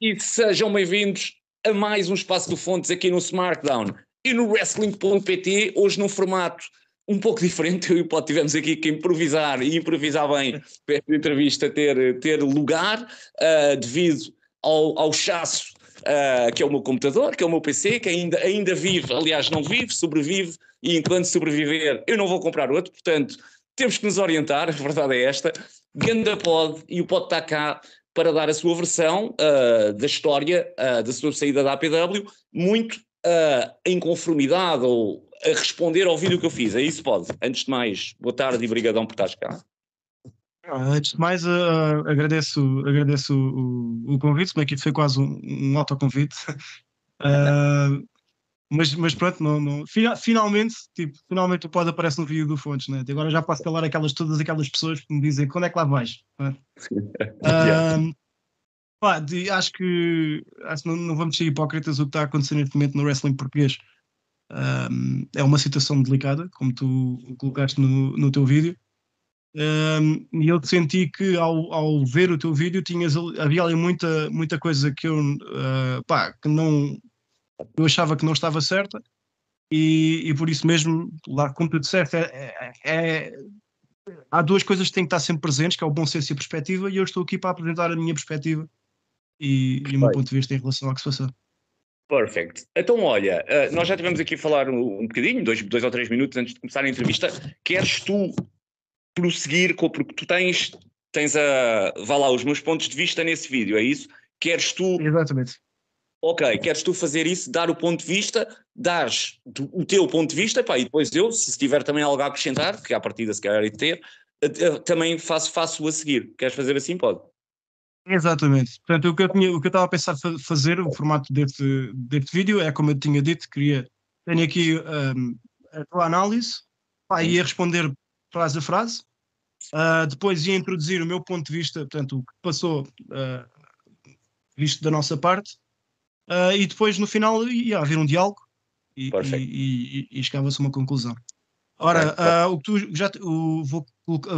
e sejam bem-vindos a mais um Espaço do Fontes aqui no Smartdown. E no Wrestling.pt, hoje num formato um pouco diferente, eu e o Pote tivemos aqui que improvisar e improvisar bem para esta entrevista ter, ter lugar, uh, devido ao, ao chasso uh, que é o meu computador, que é o meu PC, que ainda, ainda vive, aliás não vive, sobrevive, e enquanto sobreviver eu não vou comprar outro, portanto temos que nos orientar, a verdade é esta, Ganda Pod, e o Pod está cá para dar a sua versão uh, da história uh, da sua saída da APW, muito uh, em conformidade ou a responder ao vídeo que eu fiz. É isso, pode. Antes de mais, boa tarde e brigadão por estás cá. Antes de mais, agradeço, agradeço o, o convite, é que foi quase um, um autoconvite. Uh, mas, mas pronto, não, não, finalmente, tipo, finalmente o pod aparece no vídeo do Fontes, né? agora já posso calar aquelas, todas aquelas pessoas que me dizem quando é que lá vais. Né? uh, pá, de, acho que acho não, não, vamos ser hipócritas o que está acontecendo neste momento no wrestling português. Um, é uma situação delicada, como tu colocaste no, no teu vídeo. Um, e eu senti que ao, ao ver o teu vídeo tinhas, havia ali muita, muita coisa que eu uh, pá, que não eu achava que não estava certa e, e por isso mesmo, lá como tu disseste, é, é, é, há duas coisas que têm que estar sempre presentes, que é o bom senso e a perspectiva, e eu estou aqui para apresentar a minha perspectiva e, e o meu ponto de vista em relação ao que se passou. Perfect. Então, olha, uh, nós já tivemos aqui a falar um, um bocadinho, dois, dois ou três minutos antes de começar a entrevista. Queres tu prosseguir com, porque tu tens, tens a, vá lá, os meus pontos de vista nesse vídeo, é isso? Queres tu Exatamente ok, queres tu fazer isso, dar o ponto de vista, dares o teu ponto de vista, pá, e depois eu, se tiver também algo a acrescentar, que à partida se calhar de ter, eh, eh, também faço, faço a seguir. Queres fazer assim? Pode. Exatamente. Portanto, o que eu, tinha, o que eu estava a pensar fazer, o formato deste, deste vídeo, é como eu tinha dito, queria. Tenho aqui um, a tua análise, pá, ia responder frase a frase, uh, depois ia introduzir o meu ponto de vista, portanto, o que passou, uh, visto da nossa parte, uh, e depois no final ia haver um diálogo e, e, e, e chegava-se a uma conclusão. Ora, uh, o que tu já o, vou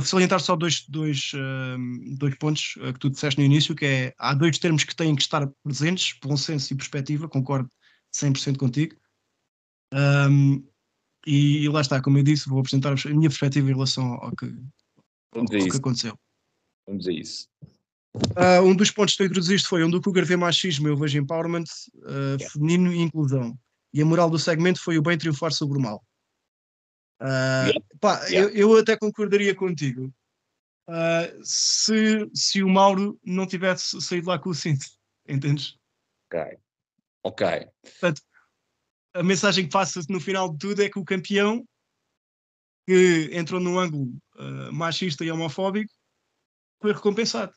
salientar só dois, dois, uh, dois pontos que tu disseste no início, que é há dois termos que têm que estar presentes, bom senso e perspectiva, concordo 100% contigo. Um, e, e, lá está, como eu disse, vou apresentar a minha perspectiva em relação ao que, ao que aconteceu. Vamos a isso. Uh, um dos pontos que tu introduziste foi onde o Cougar vê machismo, eu vejo empowerment uh, yeah. feminino e inclusão. E a moral do segmento foi o bem triunfar sobre o mal. Uh, yeah. Pá, yeah. Eu, eu, até concordaria contigo. se, se o Mauro não tivesse saído lá com o cinto, entendes? Ok. Ok. Portanto, a mensagem que passa no final de tudo é que o campeão que entrou num ângulo machista e homofóbico foi recompensado.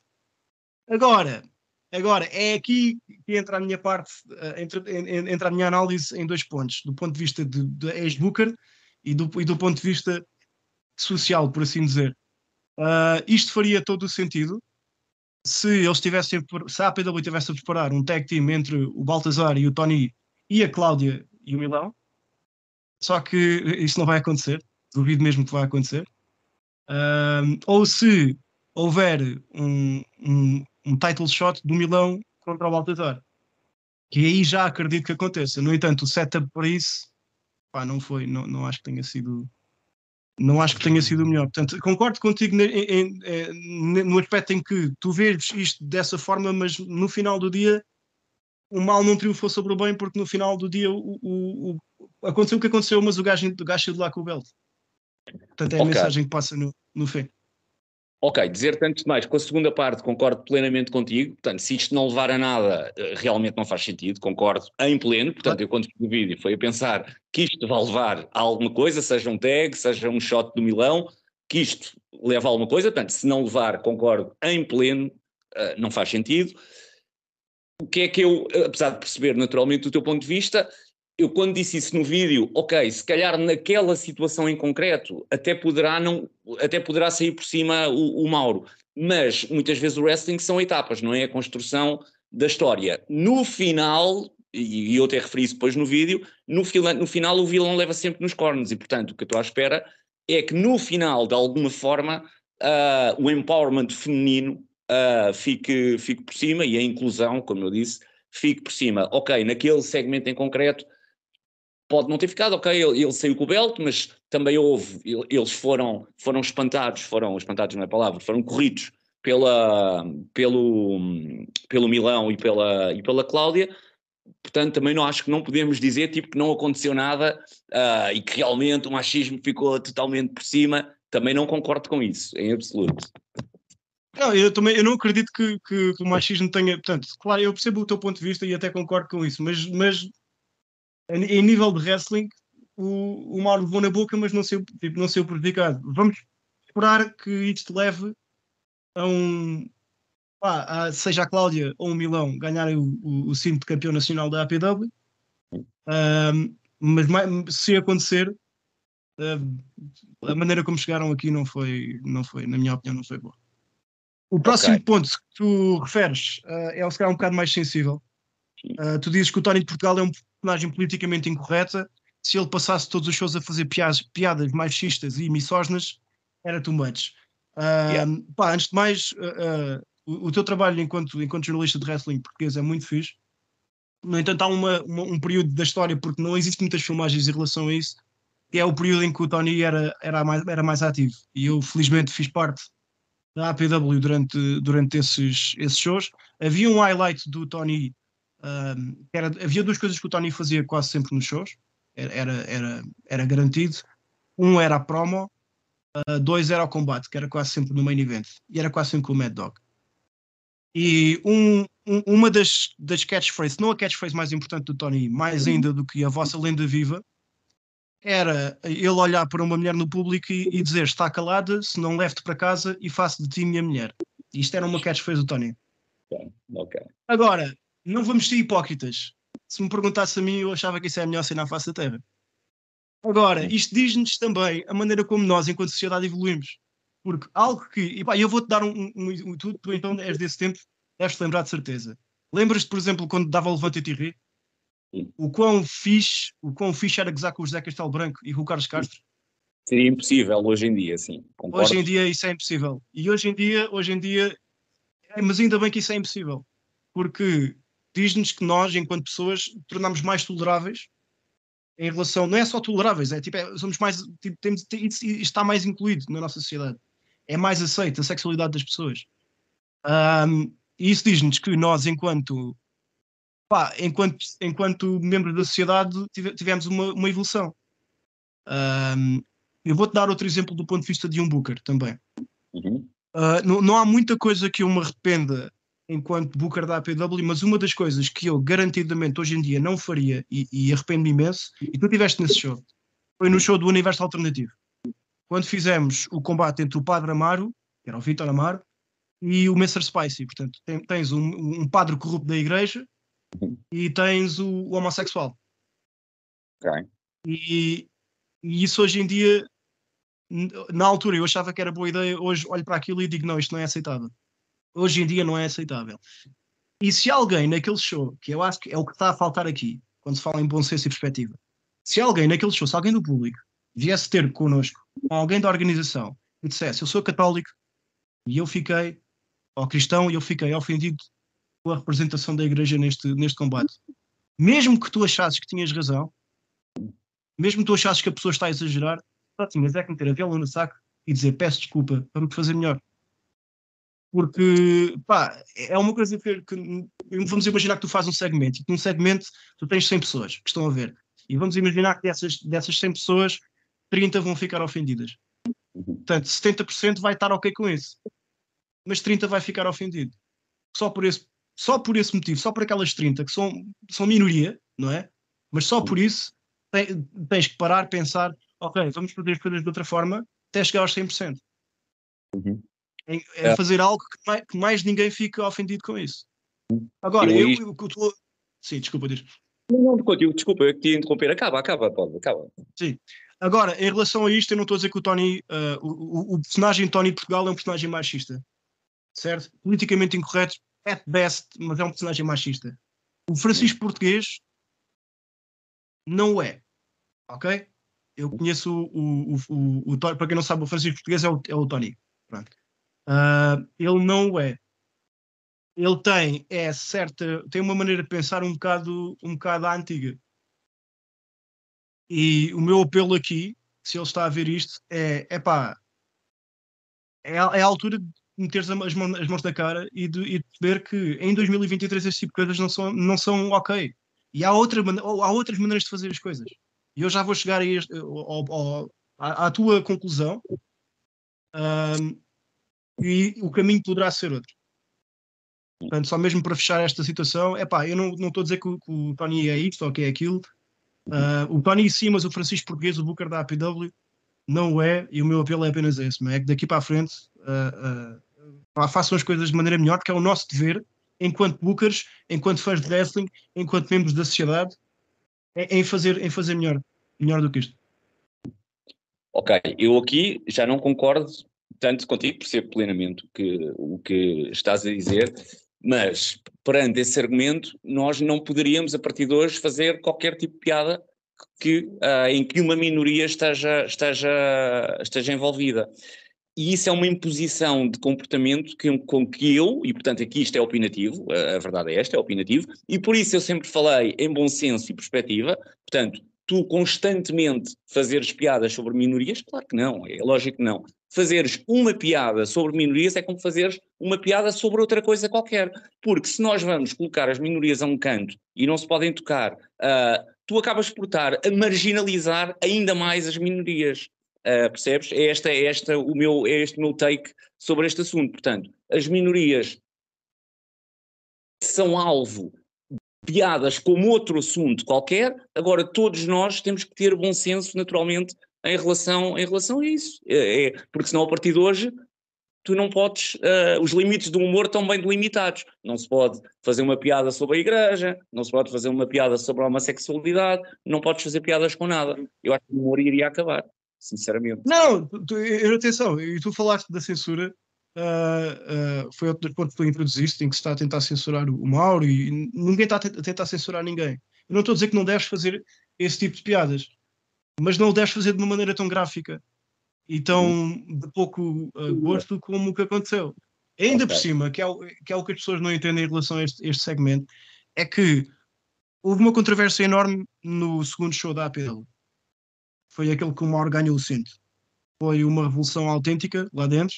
Agora, agora é aqui que entra a minha parte, uh, entra, entra, a minha análise em dois pontos, do ponto de vista de, de ex-Booker e do, e do ponto de vista social, por assim dizer. Uh, isto faria todo o sentido se eles tivessem, se a APW tivesse a preparar um tag team entre o Baltazar e o Tony e a Cláudia e o Milão, só que isso não vai acontecer, duvido mesmo que vai acontecer. Uh, ou se houver um, um, um title shot do Milão contra o Baltazar. Que aí já acredito que aconteça. No entanto, o setup para isso pá, não foi, não, não acho que tenha sido não acho que tenha sido o melhor. Portanto, concordo contigo em, em, no aspecto em que tu vês isto dessa forma, mas no final do dia o mal não triunfou sobre o bem, porque no final do dia o, o, o aconteceu o que aconteceu, mas o gajo, o gajo saiu de lá com o belt. Portanto, é a okay. mensagem que passa no, no fim. Ok, dizer tanto mais com a segunda parte concordo plenamente contigo, portanto, se isto não levar a nada, eh, realmente não faz sentido, concordo em pleno, portanto, eu quando fiz o vídeo foi a pensar que isto vai levar a alguma coisa, seja um tag, seja um shot do Milão, que isto leva a alguma coisa, portanto, se não levar, concordo em pleno, uh, não faz sentido. O que é que eu, apesar de perceber naturalmente o teu ponto de vista, eu quando disse isso no vídeo, ok, se calhar naquela situação em concreto até poderá, não, até poderá sair por cima o, o Mauro, mas muitas vezes o wrestling são etapas, não é a construção da história. No final, e eu até referi isso depois no vídeo, no, no final o vilão leva sempre nos cornos e portanto o que eu estou à espera é que no final, de alguma forma, uh, o empowerment feminino uh, fique, fique por cima e a inclusão, como eu disse, fique por cima. Ok, naquele segmento em concreto pode não ter ficado, ok, ele, ele saiu com o belt, mas também houve, eles foram, foram espantados, foram espantados não é palavra, foram corridos pela, pelo, pelo Milão e pela, e pela Cláudia, portanto também não acho que não podemos dizer tipo que não aconteceu nada uh, e que realmente o machismo ficou totalmente por cima, também não concordo com isso, em absoluto. Não, eu também eu não acredito que, que, que, o machismo tenha. Portanto, claro, eu percebo o teu ponto de vista e até concordo com isso, mas, mas em nível de wrestling, o, o Mauro levou na boca, mas não saiu, tipo, não saiu prejudicado. Vamos esperar que isto leve a um. Pá, a, seja a Cláudia ou o Milão ganharem o, o, o cinto de campeão nacional da APW. Um, mas se acontecer, a maneira como chegaram aqui não foi, não foi, na minha opinião, não foi boa. O próximo okay. ponto que tu referes uh, é se calhar um bocado mais sensível. Uh, tu dizes que o Tony de Portugal é um personagem politicamente incorreta. Se ele passasse todos os shows a fazer piadas, piadas machistas e misóginas, era too much. Uh, yeah. pá, antes de mais, o, o, teu trabalho enquanto, enquanto jornalista de wrestling português é muito fixe. No entanto, há uma, uma, um período da história, porque não existem muitas filmagens em relação a isso, que é o período em que o Tony era, era, mais, era mais ativo. E eu, felizmente, fiz parte da APW durante, durante esses, esses shows. Havia um highlight do Tony, um, era, havia duas coisas que o Tony fazia quase sempre nos shows, era, era, era, garantido. Um era a promo, uh, dois era o combate, que era quase sempre no main event, e era quase sempre com o Mad Dog. E um, um, uma das, das catchphrases, não a catchphrase mais importante do Tony, mais ainda do que a vossa lenda viva, era ele olhar para uma mulher no público e, e dizer está calada, se não levo-te para casa e faço de ti minha mulher. Isto era uma catchphrase do Tony. Okay. Agora, não vamos ser hipócritas. Se me perguntasse a mim, eu achava que isso é a melhor cena à face da Terra. Agora, isto diz-nos também a maneira como nós, enquanto sociedade, evoluímos. Porque algo que. E pá, eu vou-te dar um, um, um, tu, tu então és desse tempo, deves-te lembrar de certeza. Lembras-te, por exemplo, quando dava o Levante e rir? o quão fixe, o quão fixe era gozar com o José Castelo Branco e com o Carlos Castro? Seria impossível hoje em dia, sim. Concordo. Hoje em dia isso é impossível. E hoje em dia, hoje em dia, é, mas ainda bem que isso é impossível. Porque diz-nos que nós, enquanto pessoas, tornamos mais toleráveis em relação, não é só toleráveis, é tipo, é, somos mais, tipo, temos, está mais incluído na nossa sociedade. É mais aceita a sexualidade das pessoas. Um, e isso diz-nos que nós, enquanto pá, enquanto, enquanto membros da sociedade tivemos uma, uma evolução. Um, eu vou-te dar outro exemplo do ponto de vista de um Booker também. Uhum. Uh, não, não, há muita coisa que eu me arrependa enquanto Booker da APW, mas uma das coisas que eu garantidamente hoje em dia não faria e, e arrependo-me imenso, e tu estiveste nesse show, foi no show do Universo Alternativo. Quando fizemos o combate entre o Padre Amaro, que era o Vitor Amaro, e o Mr. Spicy. Portanto, tens um, um padre corrupto da igreja e tens o, o homossexual. Okay. E, e, isso hoje em dia, na altura eu achava que era boa ideia, hoje olho para aquilo e digo: não, isto não é aceitável. Hoje em dia não é aceitável. E se alguém naquele show, que eu acho que é o que está a faltar aqui, quando se fala em bom senso e perspectiva, se alguém naquele show, se alguém do público viesse ter connosco, alguém da organização, e dissesse: Eu sou católico e eu fiquei, ou cristão, e eu fiquei ofendido a representação da igreja neste, neste combate. Mesmo que tu achasses que tinhas razão, mesmo que tu achasses que a pessoa está a exagerar, só tinhas é que meter a vela no saco e dizer peço desculpa, vamos fazer melhor. Porque, pá, é uma coisa que, que vamos imaginar que tu fazes um segmento e que num segmento tu tens 100 pessoas que estão a ver. E vamos imaginar que dessas, dessas 100 pessoas, 30 vão ficar ofendidas. Portanto, 70% vai estar ok com isso. Mas 30 vai ficar ofendido. Só por esse só por esse motivo, só por aquelas 30 que são, são minoria, não é? Mas só por isso tens que parar, pensar, ok, vamos fazer as coisas de outra forma até chegar aos 100%. Uhum. É, é, fazer algo que mais, que mais, ninguém fica ofendido com isso. Agora, eu, eu, eu, eu tô... Sim, desculpa, diz. Não, não, desculpa, eu que te interromper. Acaba, acaba, Paulo, acaba. Sim. Agora, em relação a isto, eu não estou a dizer que o Tony, uh, o, o, personagem Tony de Portugal é um personagem machista, certo? Politicamente incorreto, at best, mas é um personagem machista. O Francisco Português não é. Ok? Eu conheço o, o, o, o, Tony, para quem não sabe, o Francisco Português é o, é o Tony. Pronto. Uh, ele não é. ele tem é certa, tem uma maneira de pensar um bocado, um bocado antiga. E o meu apelo aqui, se ele está a ver isto, é, é pá, é, é a altura de meter as mãos, as mãos na cara e de, e de ver que em 2023 este tipo de coisas não são, não são ok. E há, outra, há outras maneiras de fazer as coisas. E eu já vou chegar a este, ao, ao, à, à, tua conclusão. Um, e o caminho poderá ser outro. Portanto, só mesmo para fechar esta situação, é pá, eu não estou a dizer que o, que o, Tony é isto ou que é aquilo. Uh, o Tony sim, mas o Francisco Português, o Booker da APW, não é, e o meu apelo é apenas esse, é que daqui para a frente uh, uh, façam as coisas de maneira melhor, porque é o nosso dever, enquanto bookers, enquanto fãs de wrestling, enquanto membros da sociedade, em, em fazer, em fazer melhor, melhor do que isto. Ok, eu aqui já não concordo tanto contigo, percebo plenamente o que, o que estás a dizer, mas perante esse argumento, nós não poderíamos, a partir de hoje, fazer qualquer tipo de piada que, uh, em que uma minoria esteja, esteja, esteja envolvida. E isso é uma imposição de comportamento que, com que eu, e portanto aqui isto é opinativo, a, a verdade é esta, é opinativo, e por isso eu sempre falei em bom senso e perspectiva, portanto, tu constantemente fazeres piadas sobre minorias? Claro que não, é lógico que não. Fazeres uma piada sobre minorias é como fazeres uma piada sobre outra coisa qualquer. Porque se nós vamos colocar as minorias a um canto e não se podem tocar, uh, tu acabas por estar a marginalizar ainda mais as minorias. Uh, percebes? É, esta, é, esta o meu, é este o meu take sobre este assunto. Portanto, as minorias são alvo piadas como outro assunto qualquer, agora todos nós temos que ter bom senso, naturalmente, em relação, em relação a isso. É, é, porque senão, a partir de hoje, tu não podes, uh, os limites do humor estão bem delimitados. Não se pode fazer uma piada sobre a igreja, não se pode fazer uma piada sobre a homossexualidade, não podes fazer piadas com nada. Eu acho que o humor iria acabar, sinceramente. Não, tu, atenção, e tu falaste da censura, Uh, uh, foi outro ponto que tu introduziste, em que se está a tentar censurar o Mauro e ninguém está a tentar censurar ninguém. Eu não estou a dizer que não deves fazer esse tipo de piadas, mas não o deves fazer de uma maneira tão gráfica e tão de pouco uh, gosto como o que aconteceu. Ainda okay. por cima, que é, o, que é o que as pessoas não entendem em relação a este, este segmento, é que houve uma controvérsia enorme no segundo show da APL. Foi aquele que o Mauro ganhou o cinto. Foi uma revolução autêntica lá dentro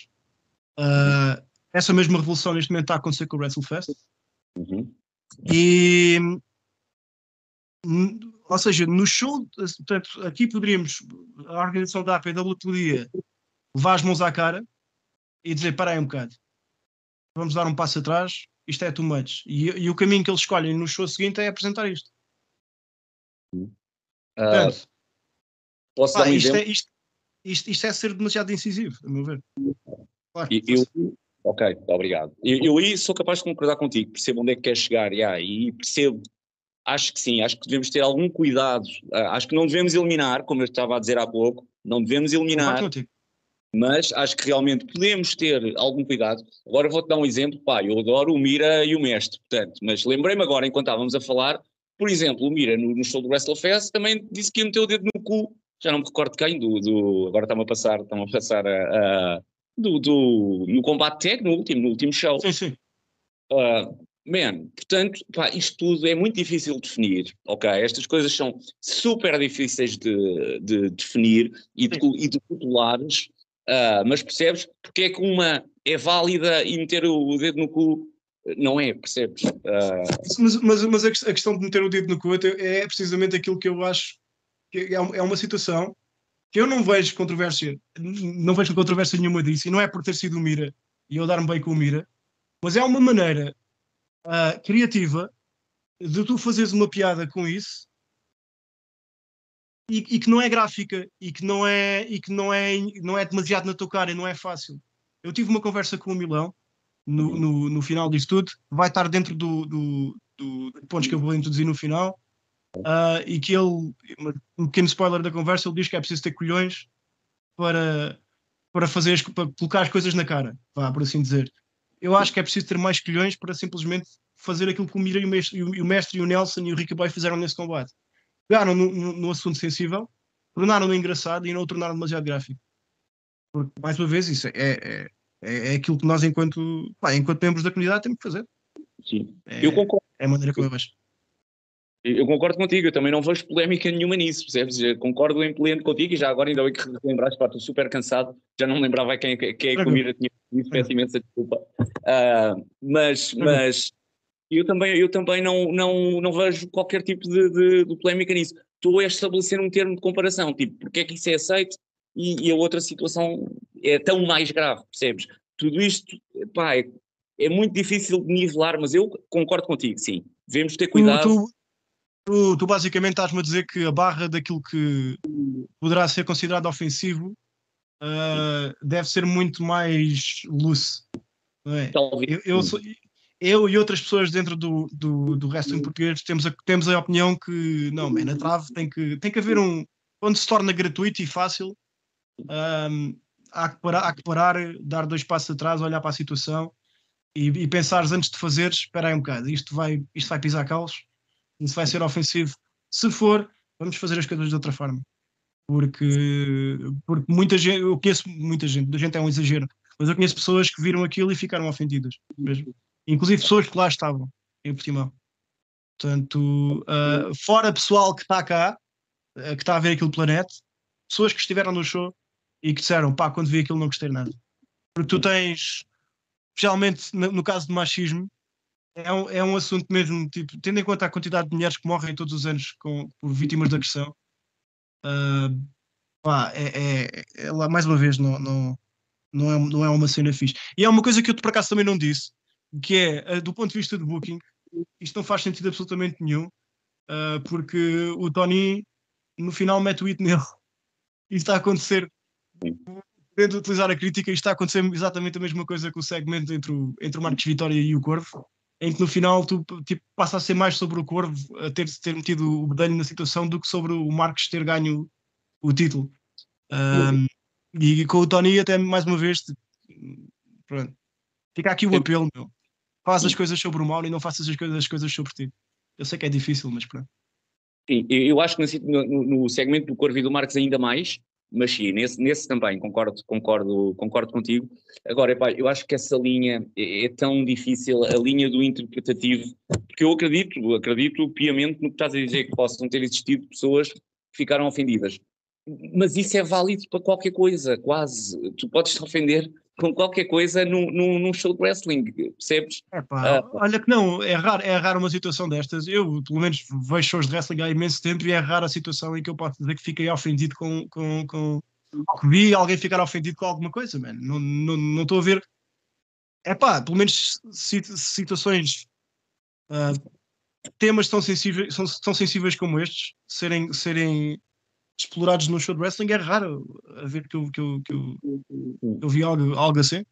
Uh, essa mesma revolução neste momento está a acontecer com o WrestleFest. Uhum. E, ou seja, no show, portanto, aqui poderíamos, a organização da APW podia levar as mãos à cara e dizer: para aí um bocado, vamos dar um passo atrás, isto é too much. E, e o caminho que eles escolhem no show seguinte é apresentar isto. Uh, portanto, posso pá, dar um isto, é, isto, isto, isto, é ser demasiado incisivo, a meu ver. Claro. Eu, ok, obrigado. Eu, eu aí sou capaz de concordar contigo, percebo onde é que queres chegar, yeah, e percebo, acho que sim, acho que devemos ter algum cuidado, uh, acho que não devemos eliminar, como eu estava a dizer há pouco, não devemos eliminar, mas acho que realmente podemos ter algum cuidado. Agora vou-te dar um exemplo, pá, eu adoro o Mira e o Mestre, portanto, mas lembrei-me agora, enquanto estávamos a falar, por exemplo, o Mira no, no show do WrestleFest também disse que ia meter o dedo no cu, já não me recordo quem, do, do agora está-me a passar, está a passar a, a do, do, no combate tag, no último, no último show. Sim, sim. Uh, man, portanto, pá, isto tudo é muito difícil de definir, ok? Estas coisas são super difíceis de, de definir e de, e de uh, mas percebes porque é que uma é válida e meter o dedo no cu não é, percebes? Uh... Mas, mas, mas a questão de meter o dedo no cu é precisamente aquilo que eu acho que é, é uma situação eu não vejo controvérsia, não vejo controvérsia nenhuma disso, e não é por ter sido o Mira e eu dar-me bem com o Mira, mas é uma maneira uh, criativa de tu fazeres uma piada com isso e, e, que não é gráfica e que não é e que não é não é demasiado na tua cara e não é fácil. Eu tive uma conversa com o Milão no, no, no final disto tudo, vai estar dentro do, do, do pontos que eu vou introduzir no final uh, e que ele, um pequeno spoiler da conversa, ele diz que é preciso ter colhões para, para, fazer, para colocar as coisas na cara, vá, por assim dizer. Eu acho que é preciso ter mais colhões para simplesmente fazer aquilo que o Mira e o Mestre o, e o, mestre, e o Nelson e o Ricky Boy fizeram nesse combate. Pegaram no, no, no assunto sensível, tornaram-no engraçado e não o tornaram demasiado gráfico. Porque, mais uma vez, isso é, é, é, é aquilo que nós, enquanto, pá, enquanto membros da comunidade, temos que fazer. sim. É, Eu concordo. é a maneira como eu vejo. Eu concordo contigo, eu também não vejo polémica nenhuma nisso, percebes? Eu concordo em pleno contigo e já agora ainda bem que lembraste, pá, estou super cansado, já não me lembrava quem, quem é que Tranquilo. comida tinha isso, peço imensa desculpa. Ah, mas, mas eu também, eu também não, não, não vejo qualquer tipo de, de, de polémica nisso. Estou a estabelecer um termo de comparação, tipo, porque é que isso é aceito e, e a outra situação é tão mais grave, percebes? Tudo isto, pá, é, é muito difícil de nivelar, mas eu concordo contigo, sim. Devemos ter cuidado. tu, tu, tu basicamente estás-me a dizer que a barra daquilo que poderá ser considerado ofensivo ah, deve ser muito mais loose. Não é? Eu, eu, sou- eu e outras pessoas dentro do, do, do wrestling português temos a, temos a opinião que não, man, na trave tem que, tem que haver um. Quando se torna gratuito e fácil, ahm, há, que parar, há que parar, dar dois passos atrás, olhar para a situação e, e pensares antes de fazeres: espera aí um bocado, isto vai, isto vai pisar calos, isso vai ser ofensivo. Se for, vamos fazer as coisas de outra forma. Porque, porque muita gente, eu conheço muita gente, muita gente é um exagero, mas eu conheço pessoas que viram aquilo e ficaram ofendidas mesmo. Inclusive pessoas que lá estavam em Portimão. Portanto, ah, fora pessoal que está cá, ah, que está a ver aquele planeta, pessoas que estiveram no show e que disseram, pá, quando vi aquilo não gostei nada. Porque tu tens, especialmente no, no caso do machismo, é um, é um assunto mesmo, tipo, tendo em conta a quantidade de mulheres que morrem todos os anos com, por vítimas de agressão, ah, pá, é, é- é mais uma vez, não, não, não, é, não é uma cena fixe. E é uma coisa que eu por acaso também não disse, que é, ah, do ponto de vista de booking, isto não faz sentido absolutamente nenhum, ah, porque o Tony no final mete o hit nele. Isto está a acontecer. Podendo utilizar a crítica, isto está a acontecer exatamente a mesma coisa com o segmento entre o, entre o Marcos Vitória e o Corvo, em que no final tu tipo, passa a ser mais sobre o Corvo a ter, ter metido o bedelho na situação do que sobre o Marcos ter ganho o título. Ahm, e com o Tony, até mais uma vez, tipo, pronto. fica aqui o apelo, meu. Faz as coisas sobre o Mauro e não faças as coisas, as coisas sobre ti. Eu sei que é difícil, mas pronto. Sim, eu acho que no- no segmento do Corvo e do Marcos ainda mais, mas sim, nesse, nesse também, concordo, concordo, concordo contigo. Agora, epá, eu acho que essa linha é, é tão difícil, a linha do interpretativo, porque eu acredito, acredito piamente no que estás a dizer, que possam ter existido pessoas que ficaram ofendidas. Mas isso é válido para qualquer coisa, quase. Tu podes te ofender com qualquer coisa num, num, num show de wrestling, percebes? Epá, Ah. olha que não, é raro, é raro uma situação destas. Eu, pelo menos, vejo shows de wrestling há imenso tempo e é rara a situação em que eu posso dizer que fiquei ofendido com, com, com que vi alguém ficar ofendido com alguma coisa, man. Não estou não, não estou a ver. É pá, pelo menos sit- situações, ah, temas tão sensíveis, são, tão sensíveis como estes, serem, serem explorados no show de wrestling, é raro a ver que eu, que eu, que eu, eu vi algo, algo assim.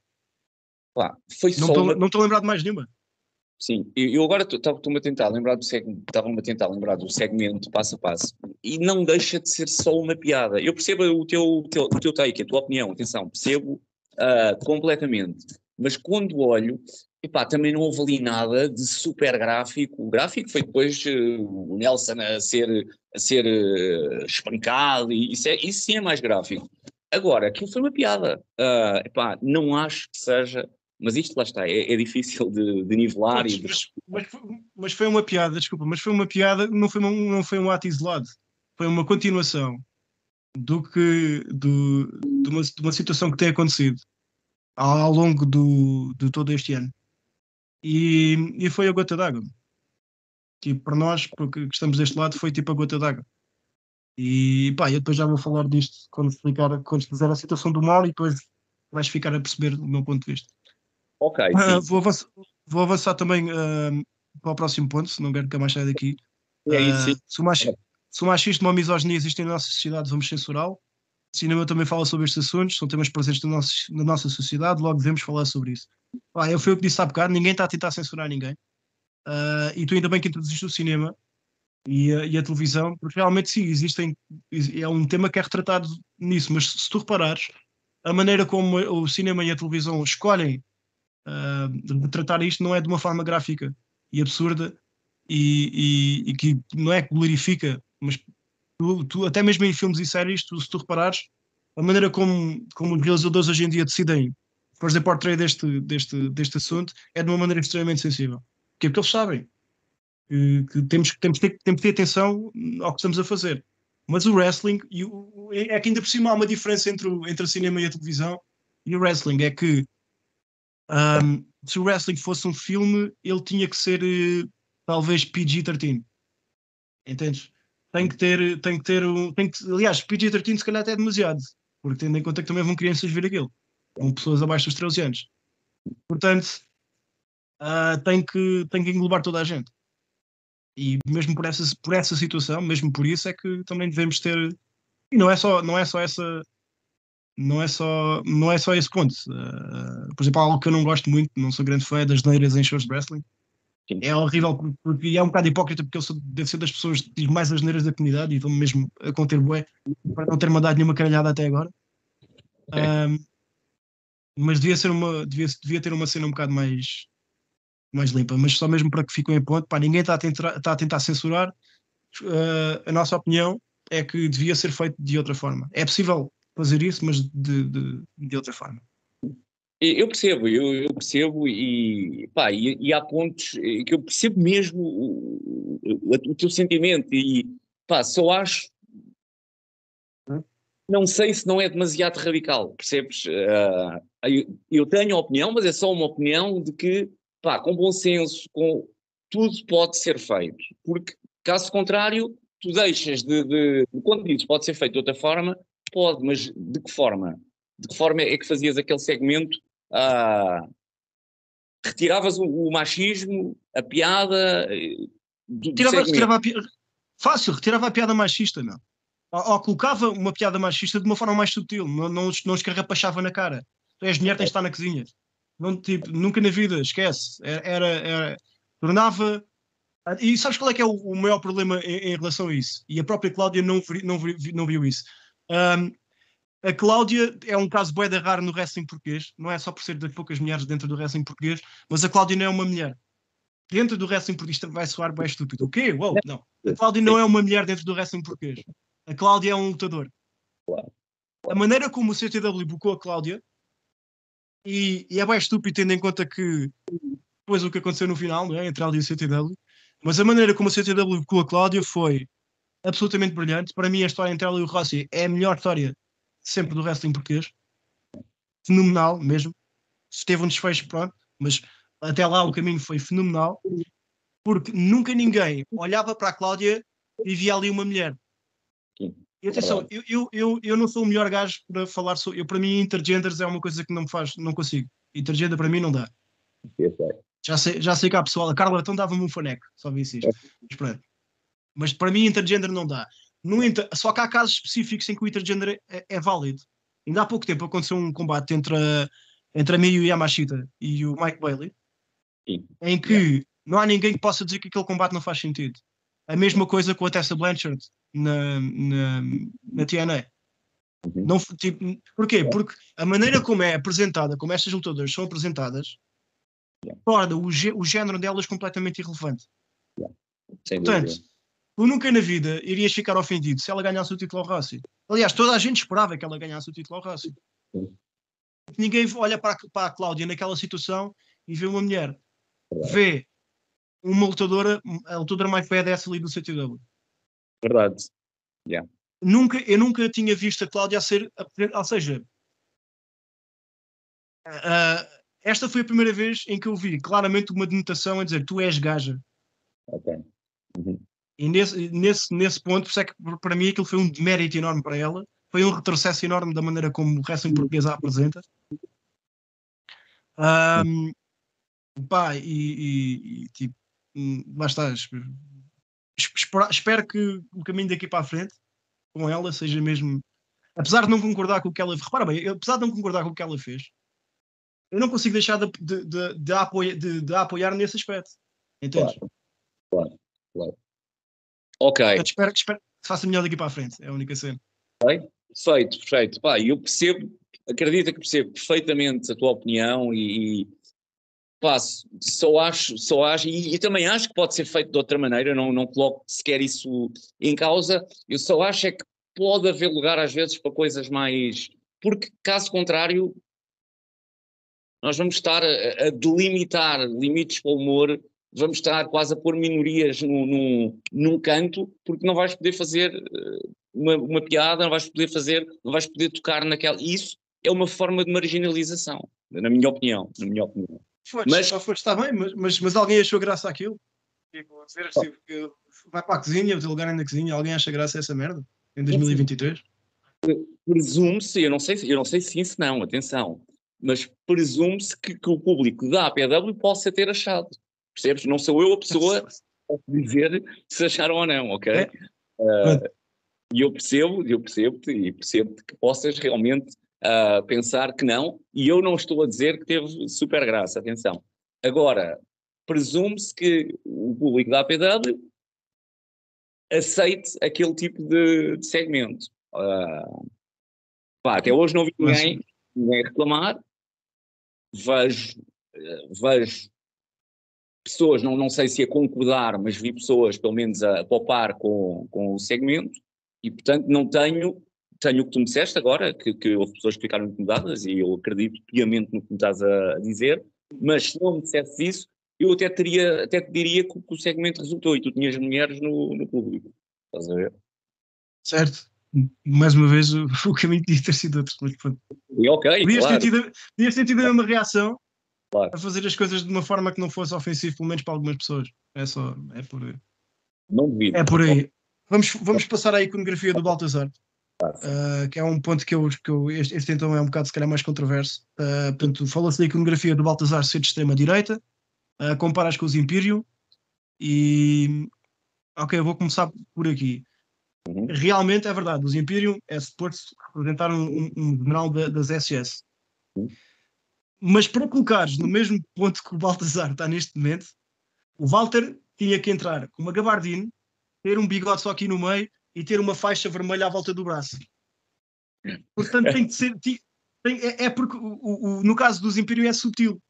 Pá, foi Não estou uma a lembrar de mais nenhuma. Sim, eu agora estou-me a tentar lembrar do segmento, estava-me a tentar lembrar do segmento passo a passo e não deixa de ser só uma piada. Eu percebo o teu, o teu, o teu take, a tua opinião, atenção, percebo ah, completamente, mas quando olho, também não houve ali nada de super gráfico. O gráfico foi depois eh, o Nelson a ser, a ser eh, espancado, e isso, é, isso sim é mais gráfico. Agora, aquilo foi uma piada. Ah, epá, não acho que seja mas isto lá está, é, é difícil de, de nivelar Mas, e de... mas- mas foi uma piada, desculpa, mas foi uma piada, não foi, um, não foi um ato isolado, foi uma continuação do que do, de, uma, de uma situação que tem acontecido ao, ao longo do, de todo este ano. E, e foi a gota d'água. Tipo, para nós, porque que estamos deste lado, foi tipo a gota d'água. E pá, eu depois já vou falar disto quando explicar, quando explicar a situação do mal e depois vais ficar a perceber o meu ponto de vista. Ok, Ah, sim, vou, avançar, vou avançar também ah, para o próximo ponto, se não quero que mais saia daqui. é isso, Ah, se, o machi- se o machismo ou a misoginia existem na nossa sociedade, vamos censurá-lo. Cinema também fala sobre estes assuntos, são temas presentes na nossa, na nossa sociedade, logo devemos falar sobre isso. Pá, eu fui o que disse há bocado, ninguém está a tentar censurar ninguém. Ah, e tu ainda bem que introduziste o cinema e a, e a televisão, porque realmente sim, existem, é um tema que é retratado nisso, mas se tu reparares, a maneira como o cinema e a televisão escolhem ah, retratar isto não é de uma forma gráfica e absurda e, e- e que não é que glorifica, mas tu, tu- até mesmo em filmes e séries, tu, se tu reparares, a maneira como, como os realizadores hoje em dia decidem fazer portrait deste, deste, deste assunto é de uma maneira extremamente sensível. Porque, é porque eles sabem que, que temos, temos, ter, temos que ter atenção ao que estamos a fazer. Mas o wrestling, e o, é que ainda por cima há uma diferença entre o, entre o cinema e a televisão e o wrestling, é que um, se o wrestling fosse um filme, ele tinha que ser uh, talvez PG-13. Entendes? Tem que ter, tem que ter um. Tem que, aliás, PG-13 se calhar até é demasiado, porque tendo em conta que também vão crianças ver aquilo, com pessoas abaixo dos 13 anos. Portanto, uh, tem, que, tem que englobar toda a gente. E mesmo por essa, por essa situação, mesmo por isso, é que também devemos ter. E não é só, não é só essa. Não é só, não é só esse ponto. Uh, por exemplo, algo que eu não gosto muito, não sou grande fã é das neiras em shows de wrestling. Sim. É horrível porque é um bocado hipócrita porque eu sou, devo ser das pessoas que diz mais as neiras da comunidade e estou mesmo a conter bué para não ter mandado nenhuma caralhada até agora. É. Um, mas devia ser uma devia, devia ter uma cena um bocado mais mais limpa, mas só mesmo para que fiquem em ponto, pá, ninguém está a tentar, está a tentar censurar. Uh, a nossa opinião é que devia ser feito de outra forma. É possível fazer isso, mas de, de, de outra forma. Eu percebo, eu, eu percebo e, pá, e, e, há pontos que eu percebo mesmo o, o, o teu sentimento e pá, só acho não sei se não é demasiado radical, percebes? Uh, eu, tenho a opinião, mas é só uma opinião de que pá, com bom senso, com tudo pode ser feito, porque caso contrário, tu deixas de, de, de quando dizes pode ser feito de outra forma, pode, mas de que forma? De que forma é que fazias aquele segmento? Ah, retiravas o, o, machismo, a piada. Eh, do, retirava, do retirava a piada. Fácil, retirava a piada machista, não. Ou, ou, colocava uma piada machista de uma forma mais sutil, não, não, não escarrapachava na cara. Tu és mulher, tens de estar na cozinha. Não, tipo, nunca na vida, esquece. Era, era, tornava. E sabes qual é que é o, o maior problema em, em, relação a isso? E a própria Cláudia não, não, não viu isso. Um, a Cláudia é um caso bué raro no wrestling português, não é só por ser das poucas mulheres dentro do wrestling português, mas a Cláudia não é uma mulher. Dentro do wrestling português vai soar bem estúpido. O quê? Uou, não. A Cláudia não é uma mulher dentro do wrestling português. A Cláudia é um lutador. A maneira como o CTW bucou a Cláudia e, e é bem estúpido tendo em conta que depois o que aconteceu no final, não é? entre ela e o CTW, mas a maneira como o CTW com a Cláudia foi absolutamente brilhante. Para mim, a história entre ela e o Rossi é a melhor história sempre do wrestling português. Fenomenal mesmo. Teve um desfecho, pronto, mas até lá o caminho foi fenomenal, porque nunca ninguém olhava para a Cláudia e via ali uma mulher. Sim. E atenção, eu, eu, eu, eu não sou o melhor gajo para falar sobre. Eu, para mim, intergenders é uma coisa que não me faz, não consigo. Intergender para mim não dá. Já sei, já sei que há pessoal, a Carla então dava-me um faneco, só vi isto. Mas, Mas para mim, intergender não dá. No inter... Só que há casos específicos em que o intergender é, é válido. Ainda há pouco tempo aconteceu um combate entre a, entre a Miyu Yamashita e o Mike Bailey, Sim. em que yeah. não há ninguém que possa dizer que aquele combate não faz sentido. A mesma coisa com a Tessa Blanchard na, na, na TNA. Uhum. Não, tipo, porquê? Porque a maneira como é apresentada, como estas lutadoras são apresentadas, yeah. torna o, o género delas completamente irrelevante. Yeah. Portanto, tu nunca na vida irias ficar ofendido se ela ganhasse o título ao Rossi. Aliás, toda a gente esperava que ela ganhasse o título ao. Uhum. Ninguém olha para a, para a Cláudia naquela situação e vê uma mulher. Vê uma lutadora, a lutadora mais badass ali do CTW. Verdade. Yeah. Nunca, eu nunca tinha visto a Cláudia a ser. Ou seja, uh, esta foi a primeira vez em que eu vi claramente uma denotação a dizer tu és gaja. Ok. E nesse, nesse, nesse ponto, por é que para mim aquilo foi um demérito enorme para ela. Foi um retrocesso enorme da maneira como o wrestling português a apresenta. Um, pá, e, e, e tipo, hum, lá está, espero, que o caminho daqui para a frente com ela seja mesmo. Apesar de não concordar com o que ela. Repara bem, apesar de não concordar com o que ela fez, eu não consigo deixar de, de, de, de, apoiar, de, apoiar nesse aspecto. Entendes? Claro, claro, claro. Ok. Eu espero, espero que se faça melhor daqui para a frente, é a única cena. Ok, perfeito, perfeito. Pá, eu percebo, acredito que percebo perfeitamente a tua opinião e, pá, só acho, só acho e, e, também acho que pode ser feito de outra maneira, não, não coloco sequer isso em causa, eu só acho é que pode haver lugar às vezes para coisas mais, porque caso contrário nós vamos estar a, a delimitar limites para o humor vamos estar quase a pôr minorias num, num, num canto, porque não vais poder fazer eh, uma, uma, piada, não vais poder fazer, não vais poder tocar naquela. Isso é uma forma de marginalização, na minha opinião. Na minha opinião. Foste, mas está bem, mas, mas, mas, alguém achou graça àquilo? Tipo, dizer assim, vai para a cozinha, o lugar na cozinha, alguém acha graça a essa merda? Em 2023? Presume-se, eu não sei, eu não sei se sim, se não, atenção, mas presume-se que, que, o público da APW possa ter achado. Percebes? Não sou eu a pessoa a dizer se acharam ou não, ok? É. Uh, e eu percebo, eu percebo-te e percebo que possas realmente uh, pensar que não, e eu não estou a dizer que teve super graça, atenção. Agora, presume-se que o público da APW aceite aquele tipo de, de segmento. Uh, pá, até hoje não vi ninguém, ninguém reclamar, vejo, vejo pessoas, não, não sei se a concordar, mas vi pessoas pelo menos a, popar com, com o segmento e portanto não tenho, tenho o que tu me disseste agora, que, que houve pessoas que ficaram incomodadas e eu acredito piamente no que me estás a, dizer, mas se não me dissesses isso, eu até, teria, até te diria que, que o segmento resultou e tu tinhas mulheres no, no público, estás a ver? Certo, mais uma vez o, o caminho podia ter sido outro, mas pronto. E ok, podias, claro. ter tido, podias ter tido a mesma reação claro. a fazer as coisas de uma forma que não fosse ofensivo, pelo menos para algumas pessoas. É só, é por aí. Não devido. É por aí. Vamos, vamos passar à iconografia do Baltazar, uh, que é um ponto que eu, que eu este, este, então é um bocado se calhar mais controverso. Uh, portanto, fala-se da iconografia do Baltazar ser de extrema-direita, uh, comparas com os Imperium, e ok, eu vou começar por aqui. Uhum. Realmente é verdade, os Imperium é suposto representar um, um general da, das SS. Uhum. Mas para colocares no mesmo ponto que o Baltazar está neste momento, o Walter tinha que entrar com uma gabardine, ter um bigode só aqui no meio e ter uma faixa vermelha à volta do braço. Portanto, tem que ser. Tem, é, é, porque o, o, no caso dos Imperium é sutil.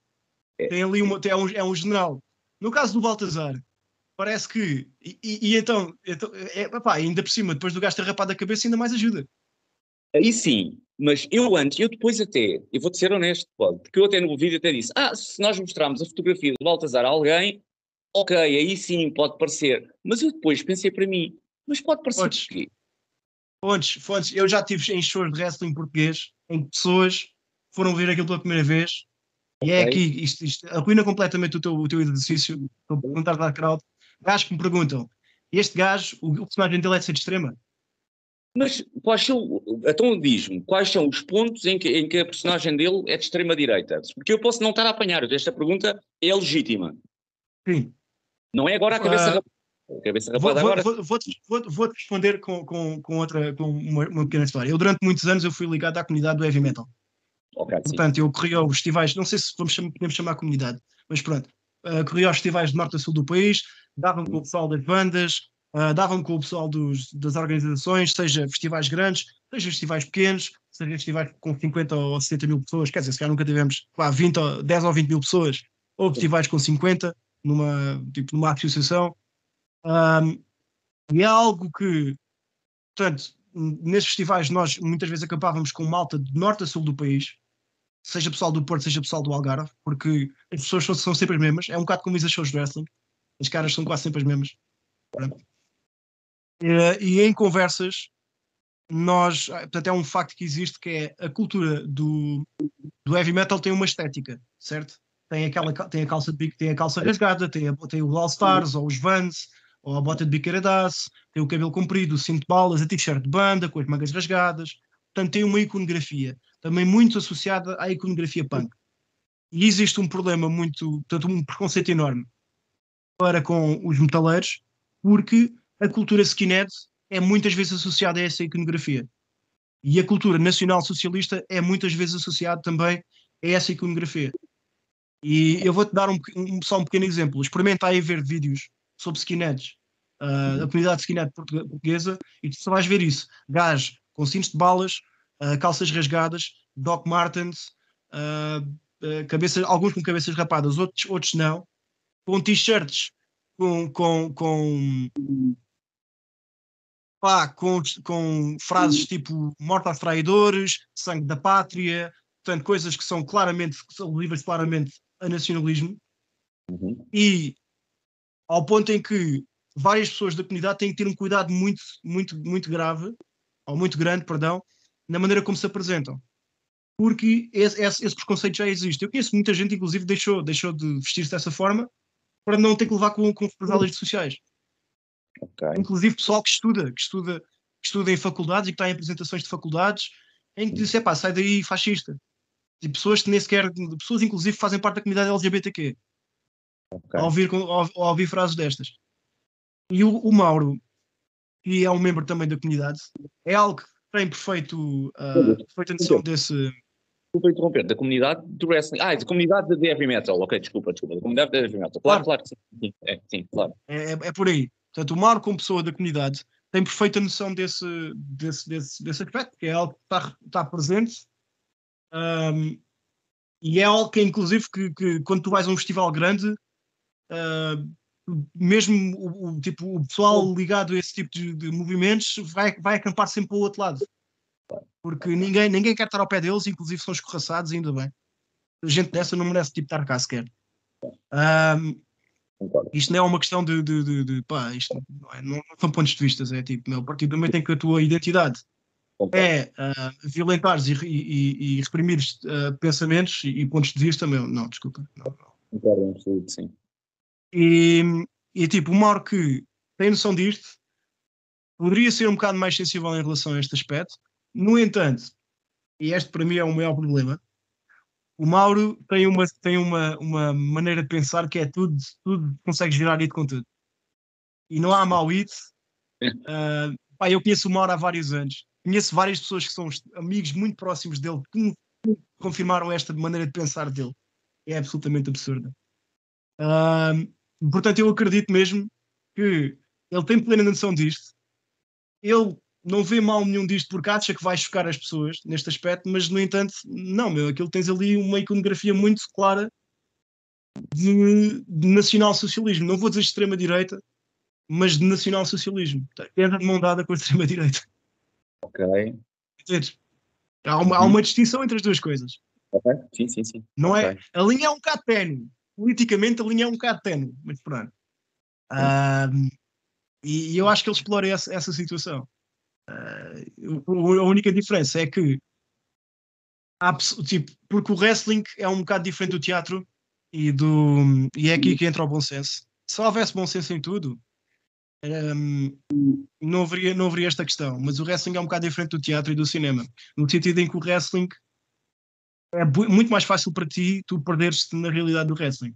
Tem ali uma, é, um, é um general. No caso do Baltazar, parece que. E, e, e então, então é, ainda por cima, depois do gasto ter rapado a cabeça, ainda mais ajuda. Aí sim, mas eu antes, eu depois até, eu vou-te ser honesto, porque eu até no vídeo até disse: ah, se nós mostrarmos a fotografia do Baltazar a alguém, ok, aí sim pode parecer. Mas eu depois pensei para mim: mas pode parecer fontes, quê? Fontes, fontes. Eu já estive em shows de wrestling português em que pessoas foram ver aquilo pela primeira vez e é aqui, isto, isto arruina completamente o teu, o teu exercício. Estou a perguntar da crowd gajos que me perguntam: este gajo, o, o personagem dele é de ser de extrema? Mas quais são, então diz-me, quais são os pontos em que, em que a personagem dele é de extrema-direita? Porque eu posso não estar a apanhar, esta pergunta é legítima. Sim. Não é agora a cabeça uh, a cabeça vou, agora. Vou, vou, vou, vou te responder com, com, com, outra, com uma, uma, pequena história. Eu, durante muitos anos, eu fui ligado à comunidade do heavy metal. Okay, Portanto, sim. eu corri aos festivais, não sei se vamos, podemos chamar comunidade, mas pronto, uh, corri aos festivais de norte a sul do país, dava-me com o pessoal das bandas, uh, dava-me com o pessoal dos, das organizações, seja festivais grandes, seja festivais pequenos, seja festivais com 50 ou 70 mil pessoas, quer dizer, se calhar nunca tivemos pá, 20 ou, 10 ou 20 mil pessoas, ou festivais com 50, numa, tipo, numa associação. Um, e é algo que, portanto, nesses festivais nós muitas vezes acampávamos com malta de norte a sul do país, seja pessoal do Porto, seja pessoal do Algarve, porque as pessoas são, são sempre as mesmas. É um bocado como os shows de wrestling. As caras são quase sempre as mesmas. E, e em conversas, nós, portanto, é um facto que existe que é a cultura do, do heavy metal tem uma estética, certo? Tem, aquela, tem a calça de bico, tem a calça rasgada, tem, a, tem o All Stars, ou os Vans, ou a bota de biqueira das, tem o cabelo comprido, o cinto de balas, a t-shirt de banda, com as mangas rasgadas. Portanto, tem uma iconografia também muito associada à iconografia punk. E existe um problema muito, portanto, um preconceito enorme para com os metaleiros, porque a cultura skinhead é muitas vezes associada a essa iconografia. E a cultura nacional socialista é muitas vezes associada também a essa iconografia. E eu vou-te dar um, um, só um pequeno exemplo. Experimenta aí ver vídeos sobre skinheads, uh, a comunidade skinhead portuguesa, e tu só vais ver isso. Gás com cintos de balas, uh, calças rasgadas, Doc Martens, uh, cabeças, alguns com cabeças rapadas, outros, outros não, com t-shirts com, com, com, pá, com, com frases tipo morte aos traidores, sangue da pátria, portanto, coisas que são claramente, que são livres claramente a nacionalismo. Uhum. E ao ponto em que várias pessoas da comunidade têm que ter um cuidado muito, muito, muito grave, ou muito grande, perdão, na maneira como se apresentam. Porque esse, esse, esse preconceito já existe. Eu conheço muita gente, inclusive, deixou, deixou de vestir-se dessa forma para não ter que levar com, com represálias sociais. Okay. Inclusive pessoal que estuda, que estuda, que estuda em faculdades e que está em apresentações de faculdades, em que diz, pá, sai daí fascista. E pessoas que nem sequer, pessoas inclusive fazem parte da comunidade LGBTQ. Okay. Ao, ouvir, ao, ao ouvir frases destas. E o, o, Mauro, que é um membro também da comunidade, é algo que tem perfeito, uh, perfeita noção desse. Desculpa interromper, da comunidade do wrestling. Ah, da comunidade de heavy metal, ok, desculpa, desculpa, da comunidade de heavy metal. Claro, claro, claro que sim. É, sim, claro. É, é, é, por aí. Portanto, o Mauro, como pessoa da comunidade, tem perfeita noção desse, desse, desse, desse aspecto, que é algo que está, está presente. Um, e é algo que, inclusive, que, que, quando tu vais a um festival grande, uh, mesmo o, o, tipo, o pessoal ligado a esse tipo de, de movimentos vai, vai acampar sempre para o outro lado. Porque ninguém, ninguém quer estar ao pé deles, inclusive são escorraçados, ainda bem. A gente dessa não merece tipo, estar cá sequer. Um, isto não é uma questão de, de, de, de pá, isto não, é, não, são pontos de vista, é tipo, meu, a partir do momento em que a tua identidade é uh, violentares e, e, e reprimires uh, pensamentos e, e, pontos de vista, meu, não, desculpa. Não, não. Concordo, absoluto, sim. E, e tipo, o Mauro que tem noção disto poderia ser um bocado mais sensível em relação a este aspecto. No entanto, e este para mim é o maior problema, o Mauro tem uma, tem uma, uma maneira de pensar que é tudo, tudo consegue girar isso com tudo. E não há mau it. Uh, pá, eu conheço o Mauro há vários anos. Conheço várias pessoas que são amigos muito próximos dele que confirmaram esta maneira de pensar dele. É absolutamente absurda. Uh, Portanto, eu acredito mesmo que ele tem plena noção disto. Ele não vê mal nenhum disto porque acha que vai chocar as pessoas neste aspecto, mas no entanto, não, meu, aquilo tens ali uma iconografia muito clara de, de nacional-socialismo. Não vou dizer extrema-direita, mas de nacional-socialismo. É de mão dada com a extrema-direita. Ok. Entendes? Há uma, há uma distinção entre as duas coisas. Ok, sim, sim, sim. Não okay. é? A linha é um bocado ténue politicamente a linha é um bocado tenue, mas pronto. Um, e, e, eu acho que ele explora essa, essa situação. Uh, a única diferença é que há, tipo, porque o wrestling é um bocado diferente do teatro e, do, e é aqui que entra o bom senso. Se houvesse bom senso em tudo, um, não, haveria, não haveria esta questão. Mas o wrestling é um bocado diferente do teatro e do cinema, no sentido em que o wrestling é muito mais fácil para ti tu perderes-te na realidade do wrestling.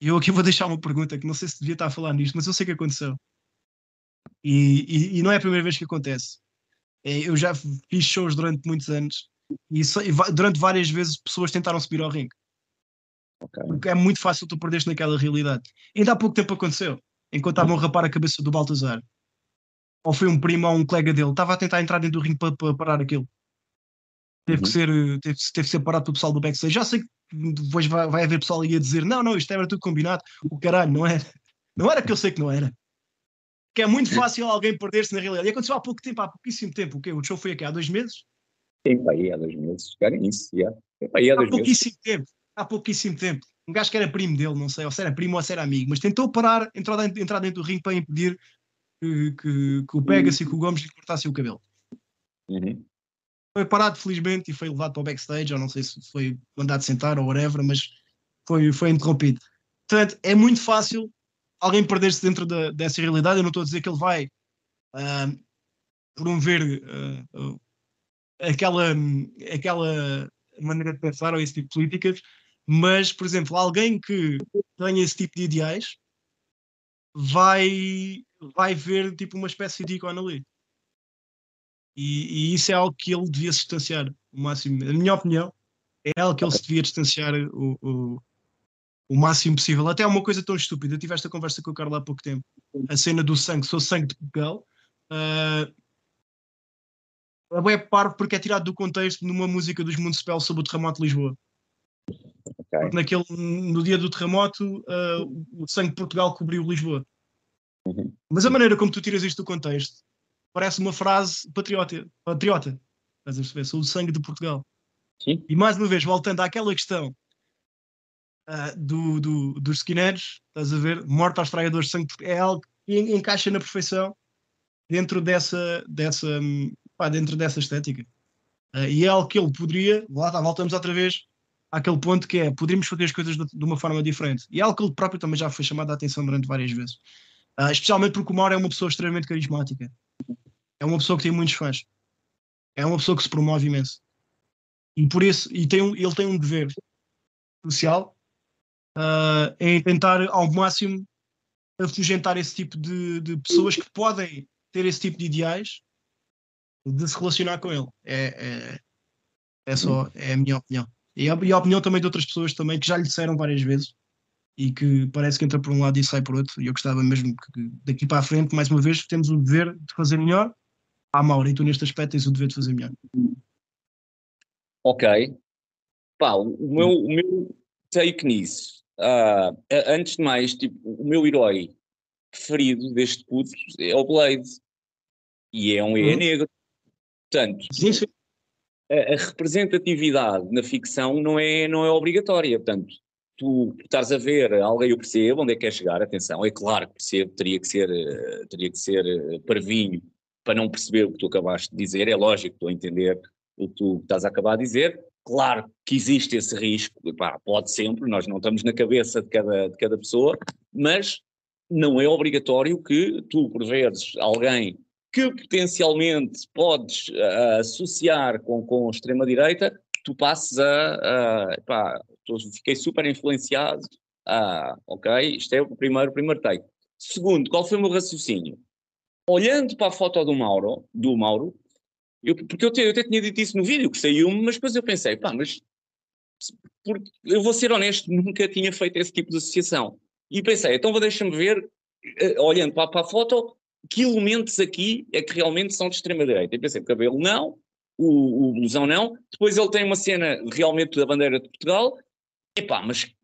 E eu aqui vou deixar uma pergunta que não sei se devia estar a falar nisto, mas eu sei que aconteceu. E, e, e não é a primeira vez que acontece. É, eu já fiz shows durante muitos anos e, e durante várias vezes pessoas tentaram subir ao ringue. Okay. Porque é muito fácil tu perderes naquela realidade. Ainda há pouco tempo aconteceu, enquanto estavam a rapar a cabeça do Baltazar. Ou foi um primo ou um colega dele, estava a tentar entrar dentro do ringue para, para parar aquilo. Teve, uhum. que ser, teve, teve que ser parado pelo pessoal do backstage. Já sei que depois vai, vai haver pessoal aí a dizer: não, não, isto era tudo combinado. O caralho, não era. Não era que eu sei que não era. Que é muito fácil alguém perder-se na realidade. E aconteceu há pouco tempo, há pouquíssimo tempo. O quê? O show foi aqui há dois meses? Sim, aí há dois meses. Cara, isso, yeah. aí há, há pouquíssimo meses. tempo. Há pouquíssimo tempo. Um gajo que era primo dele, não sei, ou se era primo ou se era amigo, mas tentou parar, entrar dentro, entrar dentro do ringue para impedir que, que, que o Pegas e que o Gomes lhe cortassem o cabelo. Uhum foi parado felizmente e foi levado para o backstage, ou não sei se foi mandado sentar ou whatever, mas foi, foi interrompido. Portanto, é muito fácil alguém perder-se dentro da, dessa realidade. Eu não estou a dizer que ele vai uh, promover uh, aquela, aquela maneira de pensar ou esse tipo de políticas, mas, por exemplo, alguém que tenha esse tipo de ideais vai, vai ver tipo uma espécie de ícone ali. E, e, isso é algo que ele devia se distanciar o máximo. Na minha opinião, é algo que ele se devia distanciar o, o, o máximo possível. Até uma coisa tão estúpida. Eu tive esta conversa com o Carlos há pouco tempo. A cena do sangue, sou sangue de Portugal. Uh, é parvo porque é tirado do contexto numa música dos Municipal sobre o terremoto de Lisboa. Okay. Naquele, no dia do terremoto, uh, o sangue de Portugal cobriu Lisboa. Uhum. Mas a maneira como tu tiras isto do contexto parece uma frase patriota. patriota. Estás a perceber? Sou o sangue de Portugal. Sim. E mais uma vez, voltando àquela questão uh, do, do, dos skinheads, estás a ver? Morte aos traidores de sangue, é algo que encaixa na perfeição dentro dessa, dessa, pá, dentro dessa estética. Uh, e é algo que ele poderia, lá voltamos outra vez àquele ponto que é, poderíamos fazer as coisas de, de, uma forma diferente. E é algo que ele próprio também já foi chamado a atenção durante várias vezes. Uh, especialmente porque o Mauro é uma pessoa extremamente carismática. É uma pessoa que tem muitos fãs. É uma pessoa que se promove imenso. E por isso, e tem um, ele tem um dever social uh, em tentar ao máximo afugentar esse tipo de, de, pessoas que podem ter esse tipo de ideais de se relacionar com ele. É, é, é só é a minha opinião. E a, e a, opinião também de outras pessoas também que já lhe disseram várias vezes e que parece que entra por um lado e sai por outro. E eu gostava mesmo que daqui para a frente, mais uma vez, temos o dever de fazer melhor. Ah, Mauro, e tu neste aspecto tens o dever de fazer melhor. Ok. Pá, o meu, o meu take nisso Uh, antes de mais, tipo, o meu herói preferido deste puto é o Blade. E é um uhum. negro. Portanto. A, a, representatividade na ficção não é, não é obrigatória. Portanto, tu estás a ver alguém, eu percebo onde é que quer chegar, atenção, é claro que percebo, teria que ser, eh, teria que ser eh, parvinho para não perceber o que tu acabaste de dizer, é lógico, estou a entender o que tu estás a acabar de dizer, Claro que existe esse risco, pá, pode sempre, nós não estamos na cabeça de cada, de cada pessoa, mas não é obrigatório que tu, por vezes, alguém que potencialmente podes uh, associar com, com a extrema-direita, tu passes a, pá, fiquei super influenciado, ah, ok, isto é o primeiro, primeiro take. Segundo, qual foi o meu raciocínio? Olhando para a foto do Mauro, do Mauro, eu, porque eu, te, eu até tinha dito isso no vídeo, que saiu-me, mas depois eu pensei, pá, mas eu vou ser honesto, nunca tinha feito esse tipo de associação. E pensei, então deixa-me ver, uh, olhando para, para, a foto, que elementos aqui é que realmente são de extrema-direita. E pensei, o cabelo não, o, o blusão não, depois ele tem uma cena realmente da bandeira de Portugal, epá, mas que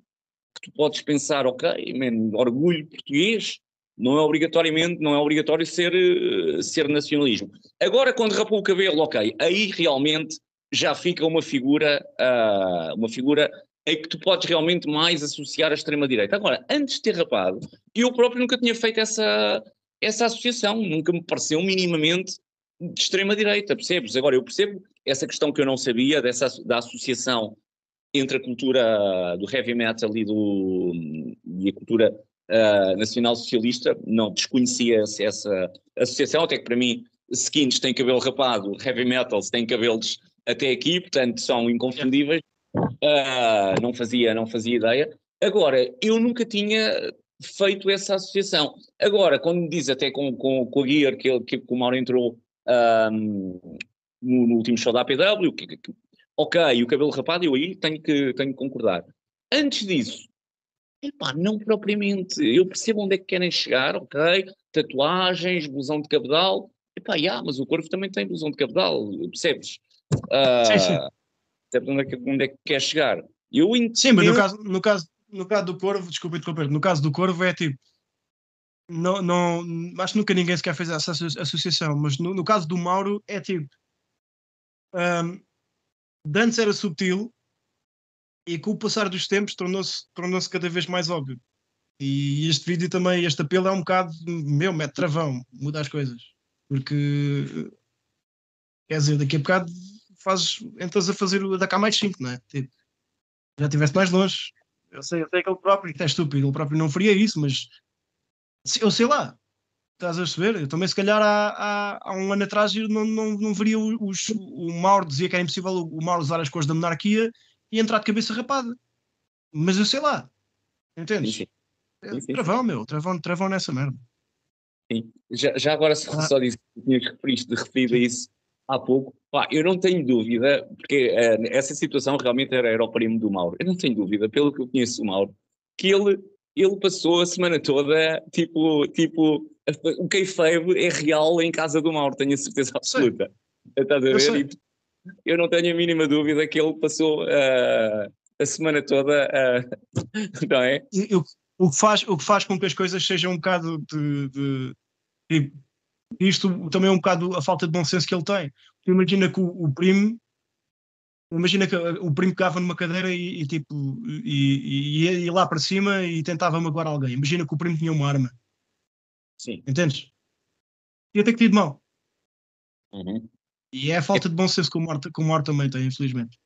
tu podes pensar, ok, man, orgulho português, não é obrigatoriamente, não é obrigatório ser, eh, ser nacionalismo. Agora, quando rapou o cabelo, ok, aí realmente já fica uma figura, uh, uma figura em que tu podes realmente mais associar a extrema-direita. Agora, antes de ter rapado, eu próprio nunca tinha feito essa, essa associação, nunca me pareceu minimamente de extrema-direita, percebes? Agora, eu percebo essa questão que eu não sabia, dessa, da associação entre a cultura do heavy metal e, do, e a cultura uh, nacional-socialista, não desconhecia essa associação, até que para mim skins têm cabelo rapado, heavy metals têm cabelos até aqui, portanto são inconfundíveis, uh, não, fazia, não fazia ideia. Agora, eu nunca tinha feito essa associação. Agora, quando me diz até com, com, com a Gear que, que, que o Mauro entrou um, no, no, último show da APW, que, que, ok, o cabelo rapado, eu aí tenho que, tenho que concordar. Antes disso, Epá, não propriamente. Eu percebo onde é que querem chegar, ok? Tatuagens, blusão de cabedal. Epá, yeah, mas o corvo também tem blusão de cabedal, percebes? Uh, sim, sim. Percebes onde é que, onde é que quer chegar? Eu entendo... Sim, mas no caso, no, caso, no caso do corvo, desculpa interromper, no caso do corvo é tipo. Não, não, acho que nunca ninguém sequer fez essa associação, mas no, no caso do Mauro é tipo. Um, antes era subtil, e com o passar dos tempos tornou-se tornou cada vez mais óbvio. E este vídeo também, este apelo é um bocado, meu, mete travão, muda as coisas. Porque, quer dizer, daqui a bocado fazes, entras a fazer o da cá mais simples, não é? Tipo, já estiveste mais longe. Eu sei, eu sei que ele próprio, é estúpido, ele próprio não faria isso, mas eu sei lá, estás a perceber? Eu também, se calhar, há, há, há um ano atrás, eu não, não, não veria os, o Mauro, dizia que era impossível o Mauro usar as cores da monarquia e entrar de cabeça rapada. Mas eu sei lá. Entendes? Sim, sim. É sim, travão, meu. Travão, travão nessa merda. Sim. Já, já agora só, ah. só disse que tinhas referido, referido a isso há pouco. Pá, eu não tenho dúvida, porque uh, essa situação realmente era, era o primo do Mauro. Eu não tenho dúvida, pelo que eu conheço o Mauro, que ele, ele passou a semana toda, tipo, tipo o kayfabe é real em casa do Mauro, tenho a certeza absoluta. Estás a ver? Eu não tenho a mínima dúvida que ele passou uh, a semana toda, uh, não é? Eu, o, que faz, o que faz com que as coisas sejam um bocado de, de, de isto também é um bocado a falta de bom senso que ele tem. imagina que o, o primo Imagina que o primo pegava numa cadeira e, e tipo e, e, ia, ia lá para cima e tentava magoar alguém. Imagina que o primo tinha uma arma. Sim. Entendes? Ia ter que ter de mão. Uhum. E é a falta de bom senso que o Mor, que o Mor também tem, infelizmente.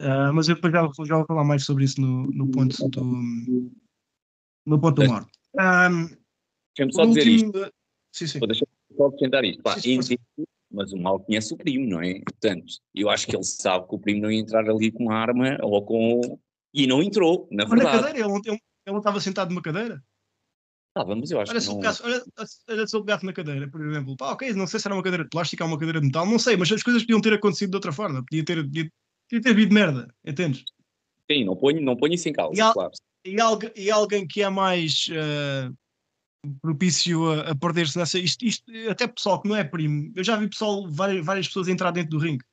Uh, mas eu depois já, já vou falar mais sobre isso no, no ponto do no ponto do Mor. Um, Deixa-me só dizer último, isto. Sim, sim. Vou deixar só acrescentar isto. Pá, Sim, sim, mas o mal conhece o primo, não é? Portanto, eu acho que ele sabe que o primo não ia entrar ali com arma ou com. E não entrou, na Mas na verdade. cadeira, ele, estava sentado numa cadeira. Vamos, eu acho Olha que se, não. pegasse, olha, olha se ele pegasse na cadeira, por exemplo. Pá, ok, não sei se era uma cadeira de plástico ou uma cadeira de metal, não sei, mas as coisas podiam ter acontecido de outra forma. Podia ter, podia, podia ter havido merda, entendes? Sim, não ponho, não ponho isso em causa, E há- claro. E, algu- e alguém que é mais eh, propício a, a perder-se nessa. Isto, isto, até pessoal que não é primo. Eu já vi pessoal, várias, várias pessoas entrar dentro do ringue.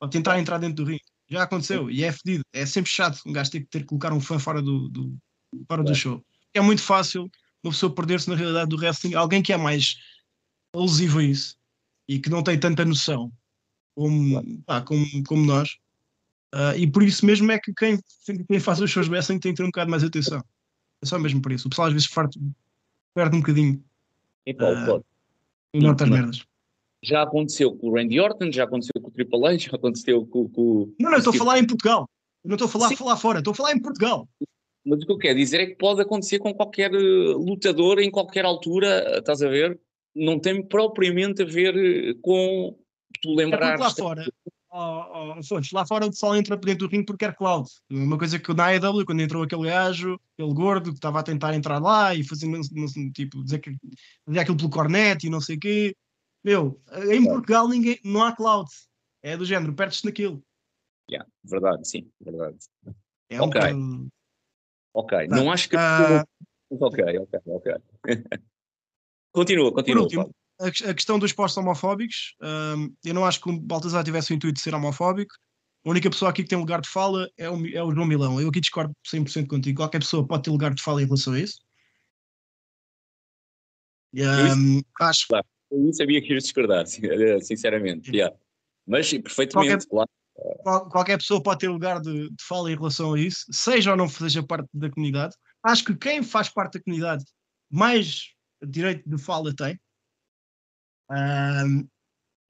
Ou tentar entrar dentro do ringue. Já aconteceu. E é fedido. É sempre chato um gajo ter que ter que colocar um fã fora do, do, fora do É. show. É muito fácil uma pessoa perder-se na realidade do wrestling. Alguém que é mais alusivo a isso e que não tem tanta noção como, pá, como, como nós. Ah, e por isso mesmo é que quem, quem faz os shows de wrestling tem que ter um bocado mais atenção. É só mesmo por isso. O pessoal às vezes farto- perde um bocadinho E, pá, Ah, pode. em outras mas- merdas. Já aconteceu com o Randy Orton, já aconteceu com o Triple H, já aconteceu com, com Não, não, estou a falar em Portugal. Eu não estou a falar, Sim. falar fora, estou a falar em Portugal. Mas o que eu quero dizer é que pode acontecer com qualquer eh, lutador em qualquer altura, estás a ver? Não tem propriamente a ver eh, com tu É lembrar. lá fora, ó, Fontes, lá fora o pessoal entra para dentro do ringue porque quer cloud. Uma coisa que na AEW, quando entrou aquele gajo, aquele gordo que estava a tentar entrar lá e fazer tipo, dizer que fazia aquilo pelo cornet e não sei o quê. Meu, em Portugal ninguém, não há cloud. É do género, perdes-te naquilo. Yeah, verdade, sim, verdade. É um Ok. Tá. não acho que. Ah, Ok, ok, ok. continua, continua. último, a, ques- a questão dos postos homofóbicos, hum, eu não acho que o Baltazar tivesse o intuito de ser homofóbico. A única pessoa aqui que tem lugar de fala é o, é o João Milão. Eu aqui discordo 100% contigo. Qualquer pessoa pode ter lugar de fala em relação a isso. Hum, acho Eu nem sabia que ias discordar, sin- sinceramente. yeah. Mas perfeitamente, claro. Qual- qualquer pessoa pode ter lugar de, de fala em relação a isso, seja ou não seja parte da comunidade. Acho que quem faz parte da comunidade mais direito de fala tem.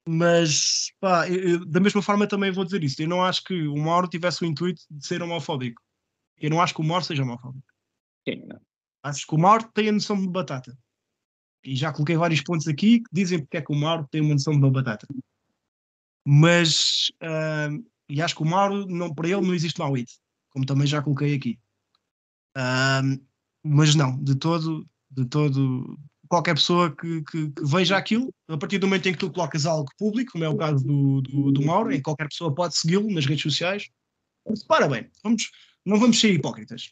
Mas pá, eu- da mesma forma também vou dizer isso. Eu não acho que o Mauro tivesse o intuito de ser homofóbico. Eu não acho que o Mauro seja homofóbico. Sim, não. Acho que o Mauro tem a noção de batata. E já coloquei vários pontos aqui que dizem porque é que o Mauro tem uma noção de uma batata. Mas, ahm, e acho que o Mauro, não, para ele, não existe mau hit, como também já coloquei aqui. Ahm, mas não, de todo, de todo, qualquer pessoa que, que- que veja aquilo, a partir do momento em que tu colocas algo público, como é o caso do, do, do Mauro, em que qualquer pessoa pode segui-lo nas redes sociais, para bem, vamos, não vamos ser hipócritas.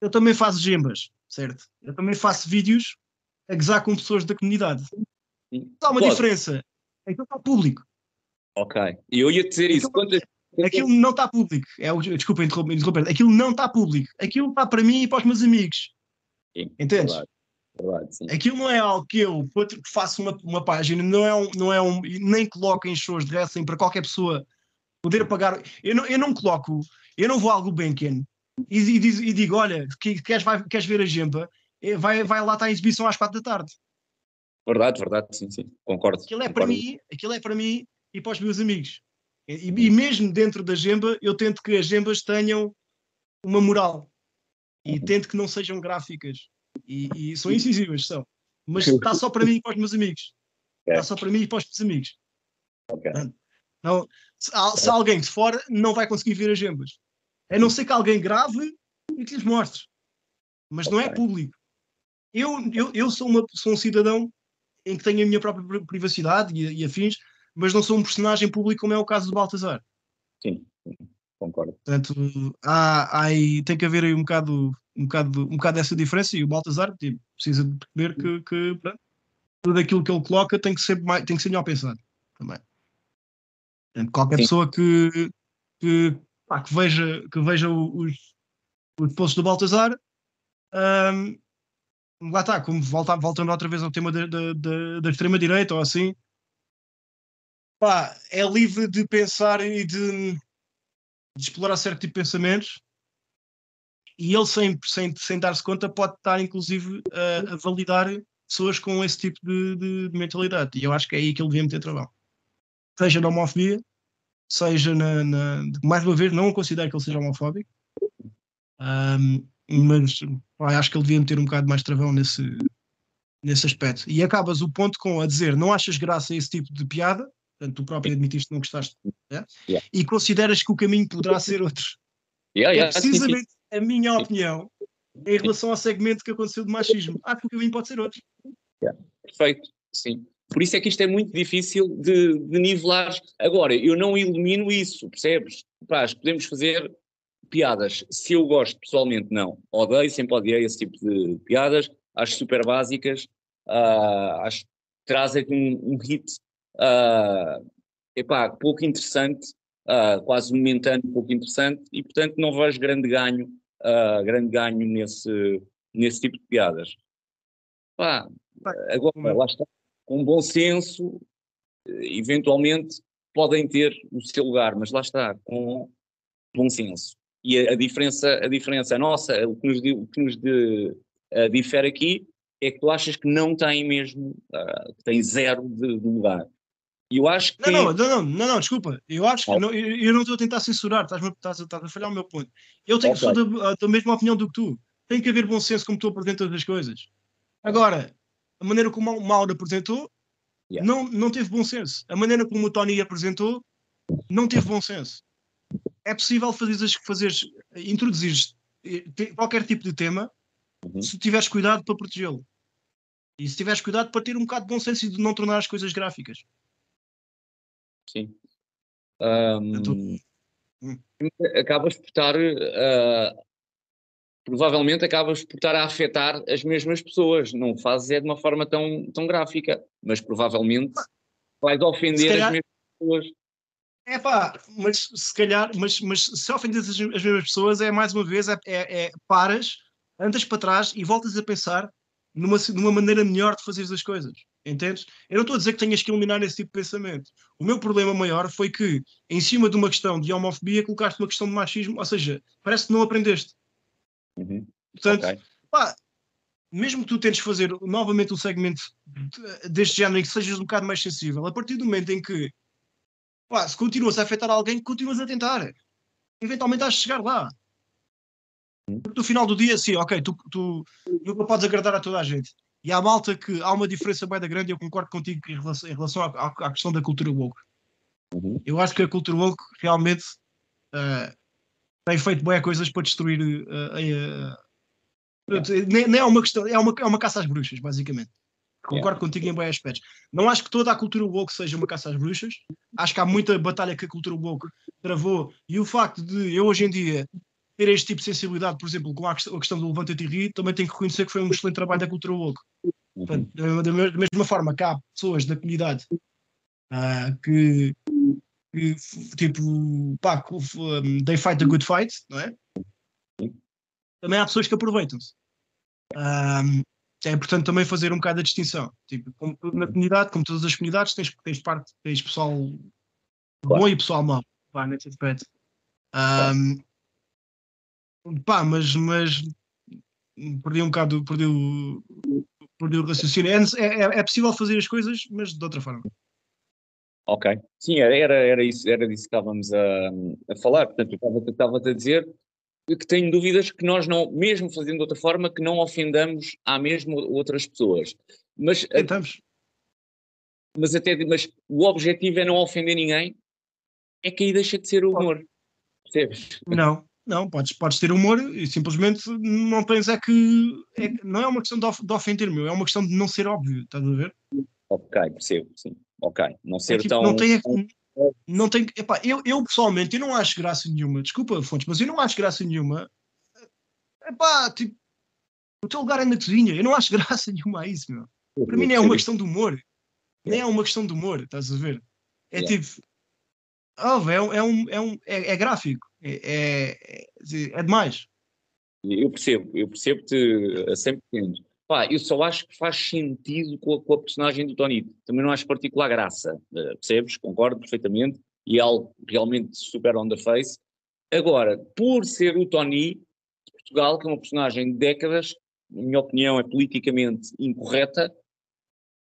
Eu também faço gembas, certo? Eu também faço vídeos a gozar com pessoas da comunidade. Sim. Há uma Pode. diferença. Então está público. Ok. E eu ia dizer isso. Aquilo- Quantas... Aquilo não está público. É, o- desculpa interromper, interromper. Aquilo não está público. Aquilo está para mim e para os meus amigos. Sim, Entendes? Verdade, verdade, sim. Aquilo não é algo que eu faço uma, uma página, não é um, não é um, e nem coloco em shows de wrestling para qualquer pessoa poder pagar. Eu não, eu não coloco, eu não vou ao Gulbenkian e, e, e digo: olha, que, queres, vai, queres ver a Gempa? Eh, Vai, vai lá estar em exibição às quatro da tarde. Verdade, verdade, sim, sim. Concordo. Aquilo é para concordo. mim, aquilo é para mim e para os meus amigos. E, e mesmo dentro da Gemba, eu tento que as Gembas tenham uma moral e tento que não sejam gráficas e, e são incisivas, são. Mas está só para mim e para os meus amigos. É. Está só para mim e para os meus amigos. Ok. Não, se, se alguém de fora não vai conseguir ver as Gembas. A não ser que alguém grave e que lhes mostre. Mas não é público. Eu, eu, eu sou, uma, sou um cidadão em que tenho a minha própria pri- privacidade e, e afins, mas não sou um personagem público como é o caso do Baltazar. Sim, sim, concordo. Portanto, há, há tem que haver aí um bocado, um, bocado, um bocado dessa diferença e o Baltazar tipo, precisa de perceber que, que pronto, tudo aquilo que ele coloca tem que ser, mais, tem que ser melhor pensado também. Portanto, qualquer Sim. pessoa que, que, pá, que veja, que veja os, os posts do Baltazar, hum, lá está, como volta, voltando outra vez ao tema da, da extrema-direita ou assim, pá, é livre de pensar e de, de explorar certo tipo de pensamentos. E ele sem, sem, sem dar-se conta pode estar inclusive a, a validar pessoas com esse tipo de, de, de, mentalidade. E eu acho que é aí que ele devia meter trabalho seja na homofobia seja na, na mais uma vez não considero que ele seja homofóbico. Um, mas pá, acho que ele devia meter um bocado mais travão nesse, nesse aspecto. E acabas o ponto com a dizer não achas graça a esse tipo de piada, portanto tu próprio admitiste que não gostaste, né? yeah. e consideras que o caminho poderá ser outro. Yeah, yeah, é precisamente a minha opinião em relação ao segmento que aconteceu de machismo. Acho que o caminho pode ser outro. Perfeito, sim. Por isso é que isto é muito difícil de, de nivelar. Agora, eu não ilumino isso, percebes? Pás, podemos fazer piadas. Se eu gosto pessoalmente, não. Odeio, sempre odiei esse tipo de piadas. Acho super básicas. Uh, acho que trazem um, um hit uh, epá, pouco interessante, uh, quase momentâneo, pouco interessante, e portanto não vejo grande ganho, uh, grande ganho nesse, nesse tipo de piadas. Pá, agora, lá está, com bom senso, eventualmente podem ter o seu lugar, mas lá está, com bom senso. E a, a diferença, a diferença nossa, o que nos, o que nos de, uh, difere aqui é que tu achas que não tem mesmo, uh, que tem zero de, de lugar. Eu acho que. Não, não, não, não, não desculpa. Eu acho que. Não, eu, eu, não estou a tentar censurar, estás, estás, estás a falhar o meu ponto. Eu tenho okay. sou da, da mesma opinião do que tu. Tem que haver bom senso como tu apresentas as coisas. Agora, a maneira como o Mauro apresentou yeah. não, não teve bom senso. A maneira como o Tony apresentou não teve bom senso. É possível fazeres, fazeres introduzir eh, qualquer tipo de tema uhum. se tiveres cuidado para protegê-lo. E se tiveres cuidado para ter um bocado de bom senso e de não tornar as coisas gráficas. Sim. Um. Acabas por estar. Uh, provavelmente acabas por estar a afetar as mesmas pessoas. Não fazes é de uma forma tão, tão gráfica, mas provavelmente vais ofender calhar, as mesmas pessoas. É pá, mas se calhar, mas, mas se ofendes as, as mesmas pessoas, é mais uma vez, é, é, é paras, andas para trás e voltas a pensar numa, numa maneira melhor de fazer as coisas. Entendes? Eu não estou a dizer que tenhas que eliminar esse tipo de pensamento. O meu problema maior foi que, em cima de uma questão de homofobia, colocaste uma questão de machismo, ou seja, parece que não aprendeste. Uhum. Portanto, okay. pá, mesmo que tu tentes fazer novamente um segmento deste género em que sejas um bocado mais sensível, a partir do momento em que pá, se continuas a afetar alguém, continuas a tentar. Eventualmente has de chegar lá. No final do dia, sim, ok, tu, tu nunca podes agradar a toda a gente. E há malta que há uma diferença bem da grande, eu concordo contigo em relação, em relação à, à, questão da cultura woke. Uhum. Eu acho que a cultura woke realmente uh, tem feito boas coisas para destruir. Uh, uh, nem, nem, é uma questão, é uma, é uma caça às bruxas, basicamente. Concordo yeah. contigo em bons aspectos. Não acho que toda a cultura woke seja uma caça às bruxas. Acho que há muita batalha que a cultura woke travou. E o facto de eu hoje em dia ter este tipo de sensibilidade, por exemplo, com a questão do Levanta e Ri, também tenho que reconhecer que foi um excelente trabalho da cultura woke. Uhum. Portanto, da, mesma forma que há pessoas da comunidade uh, que, que, tipo, pá, um, they fight a good fight, não é? Também há pessoas que aproveitam-se. Um, é importante também fazer um bocado a distinção. Tipo, como na comunidade, como todas as comunidades, tens, tens parte, tens pessoal claro. bom e pessoal mau, pá, nesse aspecto. Um, Pá, mas, mas perdi um bocado, perdi o, perdi o raciocínio. É, é, é possível fazer as coisas, mas de outra forma. Ok. Sim, era, era, isso, era disso que estávamos a, a falar. Portanto, eu estava a dizer que tenho dúvidas que nós não, mesmo fazendo de outra forma, que não ofendamos à mesma outras pessoas. Mas, Tentamos. Mas até mas o objetivo é não ofender ninguém, é que aí deixa de ser o humor. Percebes? Não, não, podes, podes ter humor e simplesmente não tens é que. É, não é uma questão de, of, de ofender, meu, é uma questão de não ser óbvio, estás a ver? Ok, percebo, sim. Ok. Não ser é, tipo, tão. Não tem. Não tem epá, eu, eu pessoalmente eu não acho graça nenhuma, desculpa, Fontes, mas eu não acho graça nenhuma. Epá, tipo, o teu lugar é na cozinha, eu não acho graça nenhuma a isso, meu. Para mim nem é uma questão de humor. Nem é uma questão de humor, estás a ver? É yeah. tipo. É, é, um, é, um, é, é gráfico. É, é, é demais. Eu percebo, eu percebo-te a 100%. Pá, eu só acho que faz sentido com a, com a personagem do Tony. Também não acho particular graça, uh, percebes? Concordo perfeitamente. E é algo realmente super on the face. Agora, por ser o Tony, Portugal, que é uma personagem de décadas, na minha opinião é politicamente incorreta,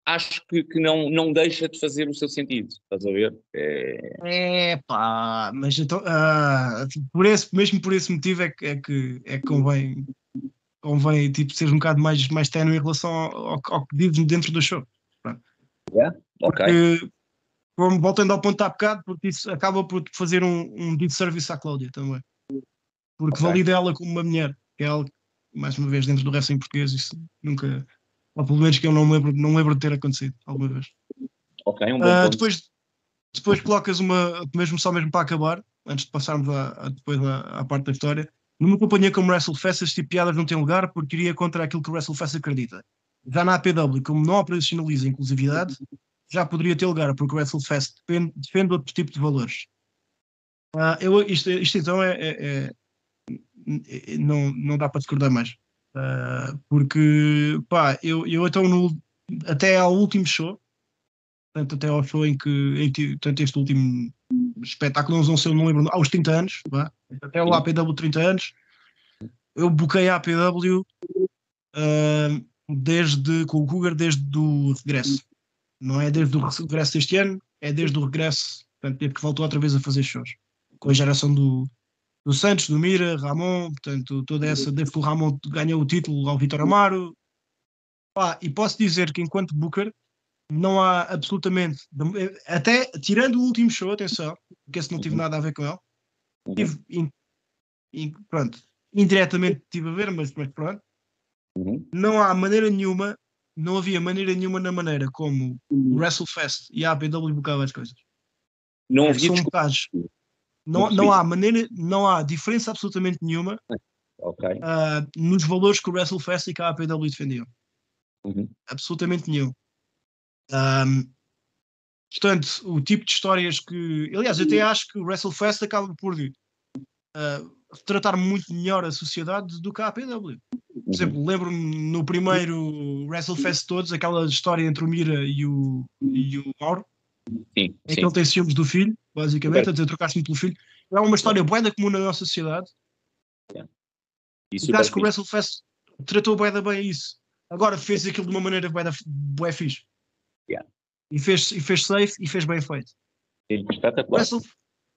acho que, que não, não deixa de fazer o seu sentido, estás a ver? É, é pá, mas então, uh, por esse, mesmo por esse motivo é que, é que, é que convém, convém tipo, ser um bocado mais, mais ténue em relação ao, ao que dizes dentro do show. Yeah? Ok. Porque, voltando ao ponto há bocado, porque isso acaba por fazer um, um disservice à Cláudia também. Porque okay. valida ela como uma mulher, que é algo, mais uma vez, dentro do resto em português, isso nunca, ou pelo menos que eu não lembro, não lembro de ter acontecido alguma vez. Ok, um bom uh, depois, depois colocas uma, mesmo só mesmo para acabar, antes de passarmos à, a, depois à, à, parte da história, numa companhia como WrestleFest, este tipo de piadas não tem lugar porque iria contra aquilo que o WrestleFest acredita. Já na APW, como não operacionaliza a inclusividade, já poderia ter lugar, porque o WrestleFest defende, defende outro tipo de valores. Uh, eu, isto, isto então é, é, é, não, não dá para discordar mais. Uh, porque, pá, eu, eu então no, até ao último show, portanto, até ao show em que, em portanto, este último espetáculo, não sei, não lembro, aos 30 anos, pá, até o APW 30 anos, eu buquei a APW uh, desde, com o Cougar desde o regresso. Não é desde o regresso deste ano, é desde o regresso, portanto, desde que voltou outra vez a fazer shows. Com a geração do, do Santos, do Mira, Ramon, portanto, toda essa, desde que o Ramon ganhou o título ao Vitor Amaro. Pá, e posso dizer que enquanto Booker, não há absolutamente, até tirando o último show, atenção, porque esse não tive uhum. nada a ver com ele, uhum. tive, in, in, pronto, indiretamente tive a ver, mas, mas pronto, uhum. não há maneira nenhuma, não havia maneira nenhuma na maneira como o WrestleFest e a APW bocavam as coisas. Não havia são bocados, não, não há maneira, não há diferença absolutamente nenhuma okay. uh, nos valores que o WrestleFest e que a APW defendiam. Uhum. Absolutamente nenhum. Um, portanto, o tipo de histórias que. Aliás, eu até acho que o WrestleFest acaba por uh, tratar muito melhor a sociedade do que a APW. Por uhum. exemplo, lembro-me no primeiro WrestleFest todos, aquela história entre o Mira e o, e o Mauro. Sim, em que ele tem ciúmes do filho, basicamente, a dizer trocaste-me pelo filho. É uma história boeda comum na nossa sociedade. Yeah. E acho que o WrestleFest tratou boeda bem isso. Agora fez aquilo de uma maneira boeda, bué fixe. Yeah. E, fez, e fez safe e fez bem feito. Sim. Wrestle,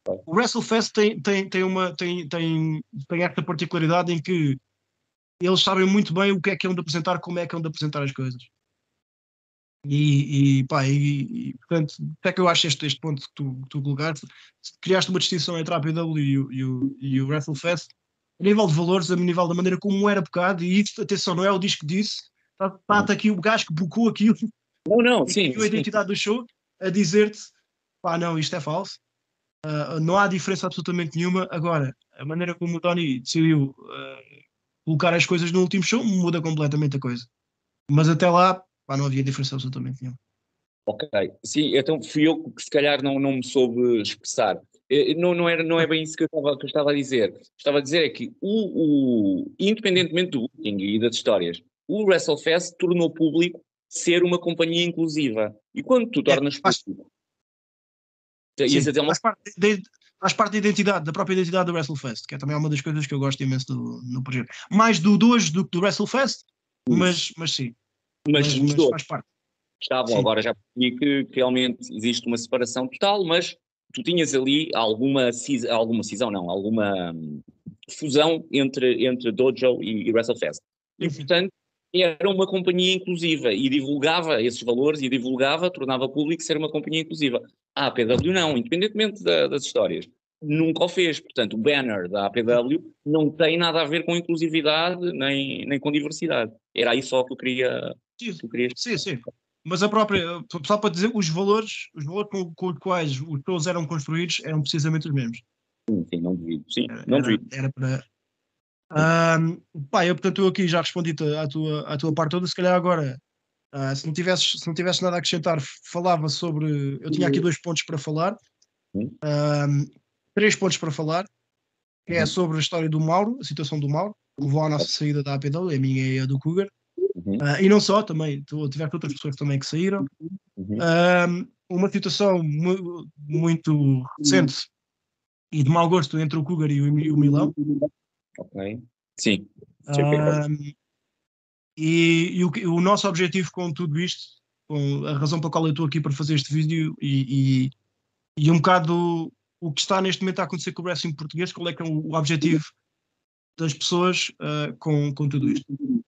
o WrestleFest tem, tem, tem, uma, tem, tem, tem esta particularidade em que eles sabem muito bem o que é que é de apresentar, como é que é de apresentar as coisas. E, e, pá, e, e portanto, até que eu acho este, este ponto que tu, que tu colocaste, criaste uma distinção entre a APW e o, e o, e o WrestleFest, a nível de valores, a nível da maneira como era bocado, e isso, atenção, não é o disco que disse, está tá aqui o gajo que bocou aquilo, não, não, sim, a identidade do show, a dizer-te, pá, não, isto é falso, uh, não há diferença absolutamente nenhuma. Agora, a maneira como o Tony decidiu uh, colocar as coisas no último show muda completamente a coisa. Mas até lá, Pá, não havia diferença absolutamente nenhuma. Ok, sim, então fui eu que se calhar não, não me soube expressar. Não, não, era, não é bem isso que eu, estava, que eu estava a dizer. Estava a dizer é que, o, o, independentemente do booking e das histórias, o WrestleFest tornou público ser uma companhia inclusiva. E quando tu é, tornas é, faz, público. Sim, dizer uma... faz, parte de, faz parte da identidade, da própria identidade do WrestleFest, que é também uma das coisas que eu gosto imenso do, no projeto. Mais do 2 do que do WrestleFest, mas, mas sim. Mas, mas, mas faz parte. Estavam, Sim. agora já percebi que, que, realmente existe uma separação total, mas tu tinhas ali alguma, cisão, alguma cisão, não, alguma hum, fusão entre, entre Dojo e, e WrestleFest. E, portanto, era uma companhia inclusiva e divulgava esses valores e divulgava, tornava público ser uma companhia inclusiva. A APW não, independentemente da, das histórias, nunca o fez. Portanto, o banner da APW não tem nada a ver com inclusividade nem, nem com diversidade. Era aí só que eu queria Sim, sim, sim. Mas a própria, só para dizer, os valores, os valores com, com os quais os shows eram construídos eram precisamente os mesmos. Sim, sim não duvido. Sim, era, não duvido. Era, para. Um, pá, eu portanto eu aqui já respondi à tua, à tua parte toda, se calhar agora, uh, se, não tivesses, se não tivesses nada a acrescentar, falava sobre. Eu tinha aqui dois pontos para falar, três pontos para falar, que é sobre a história do Mauro, a situação do Mauro, que levou à nossa saída da APW, a minha e a do Cougar. Uh, e não só, também tu, tiveste outras pessoas também que saíram. Uh, uma situação mu muito recente e de mau gosto entre o Cougar e o, e o Milão. Ok. Sim. Um, e, e o, o, nosso objetivo com tudo isto, com a razão pela qual eu estou aqui para fazer este vídeo e, e, e um bocado o que está neste momento a acontecer com o wrestling português, qual é que é o, o objetivo das pessoas uh, com, com tudo isto.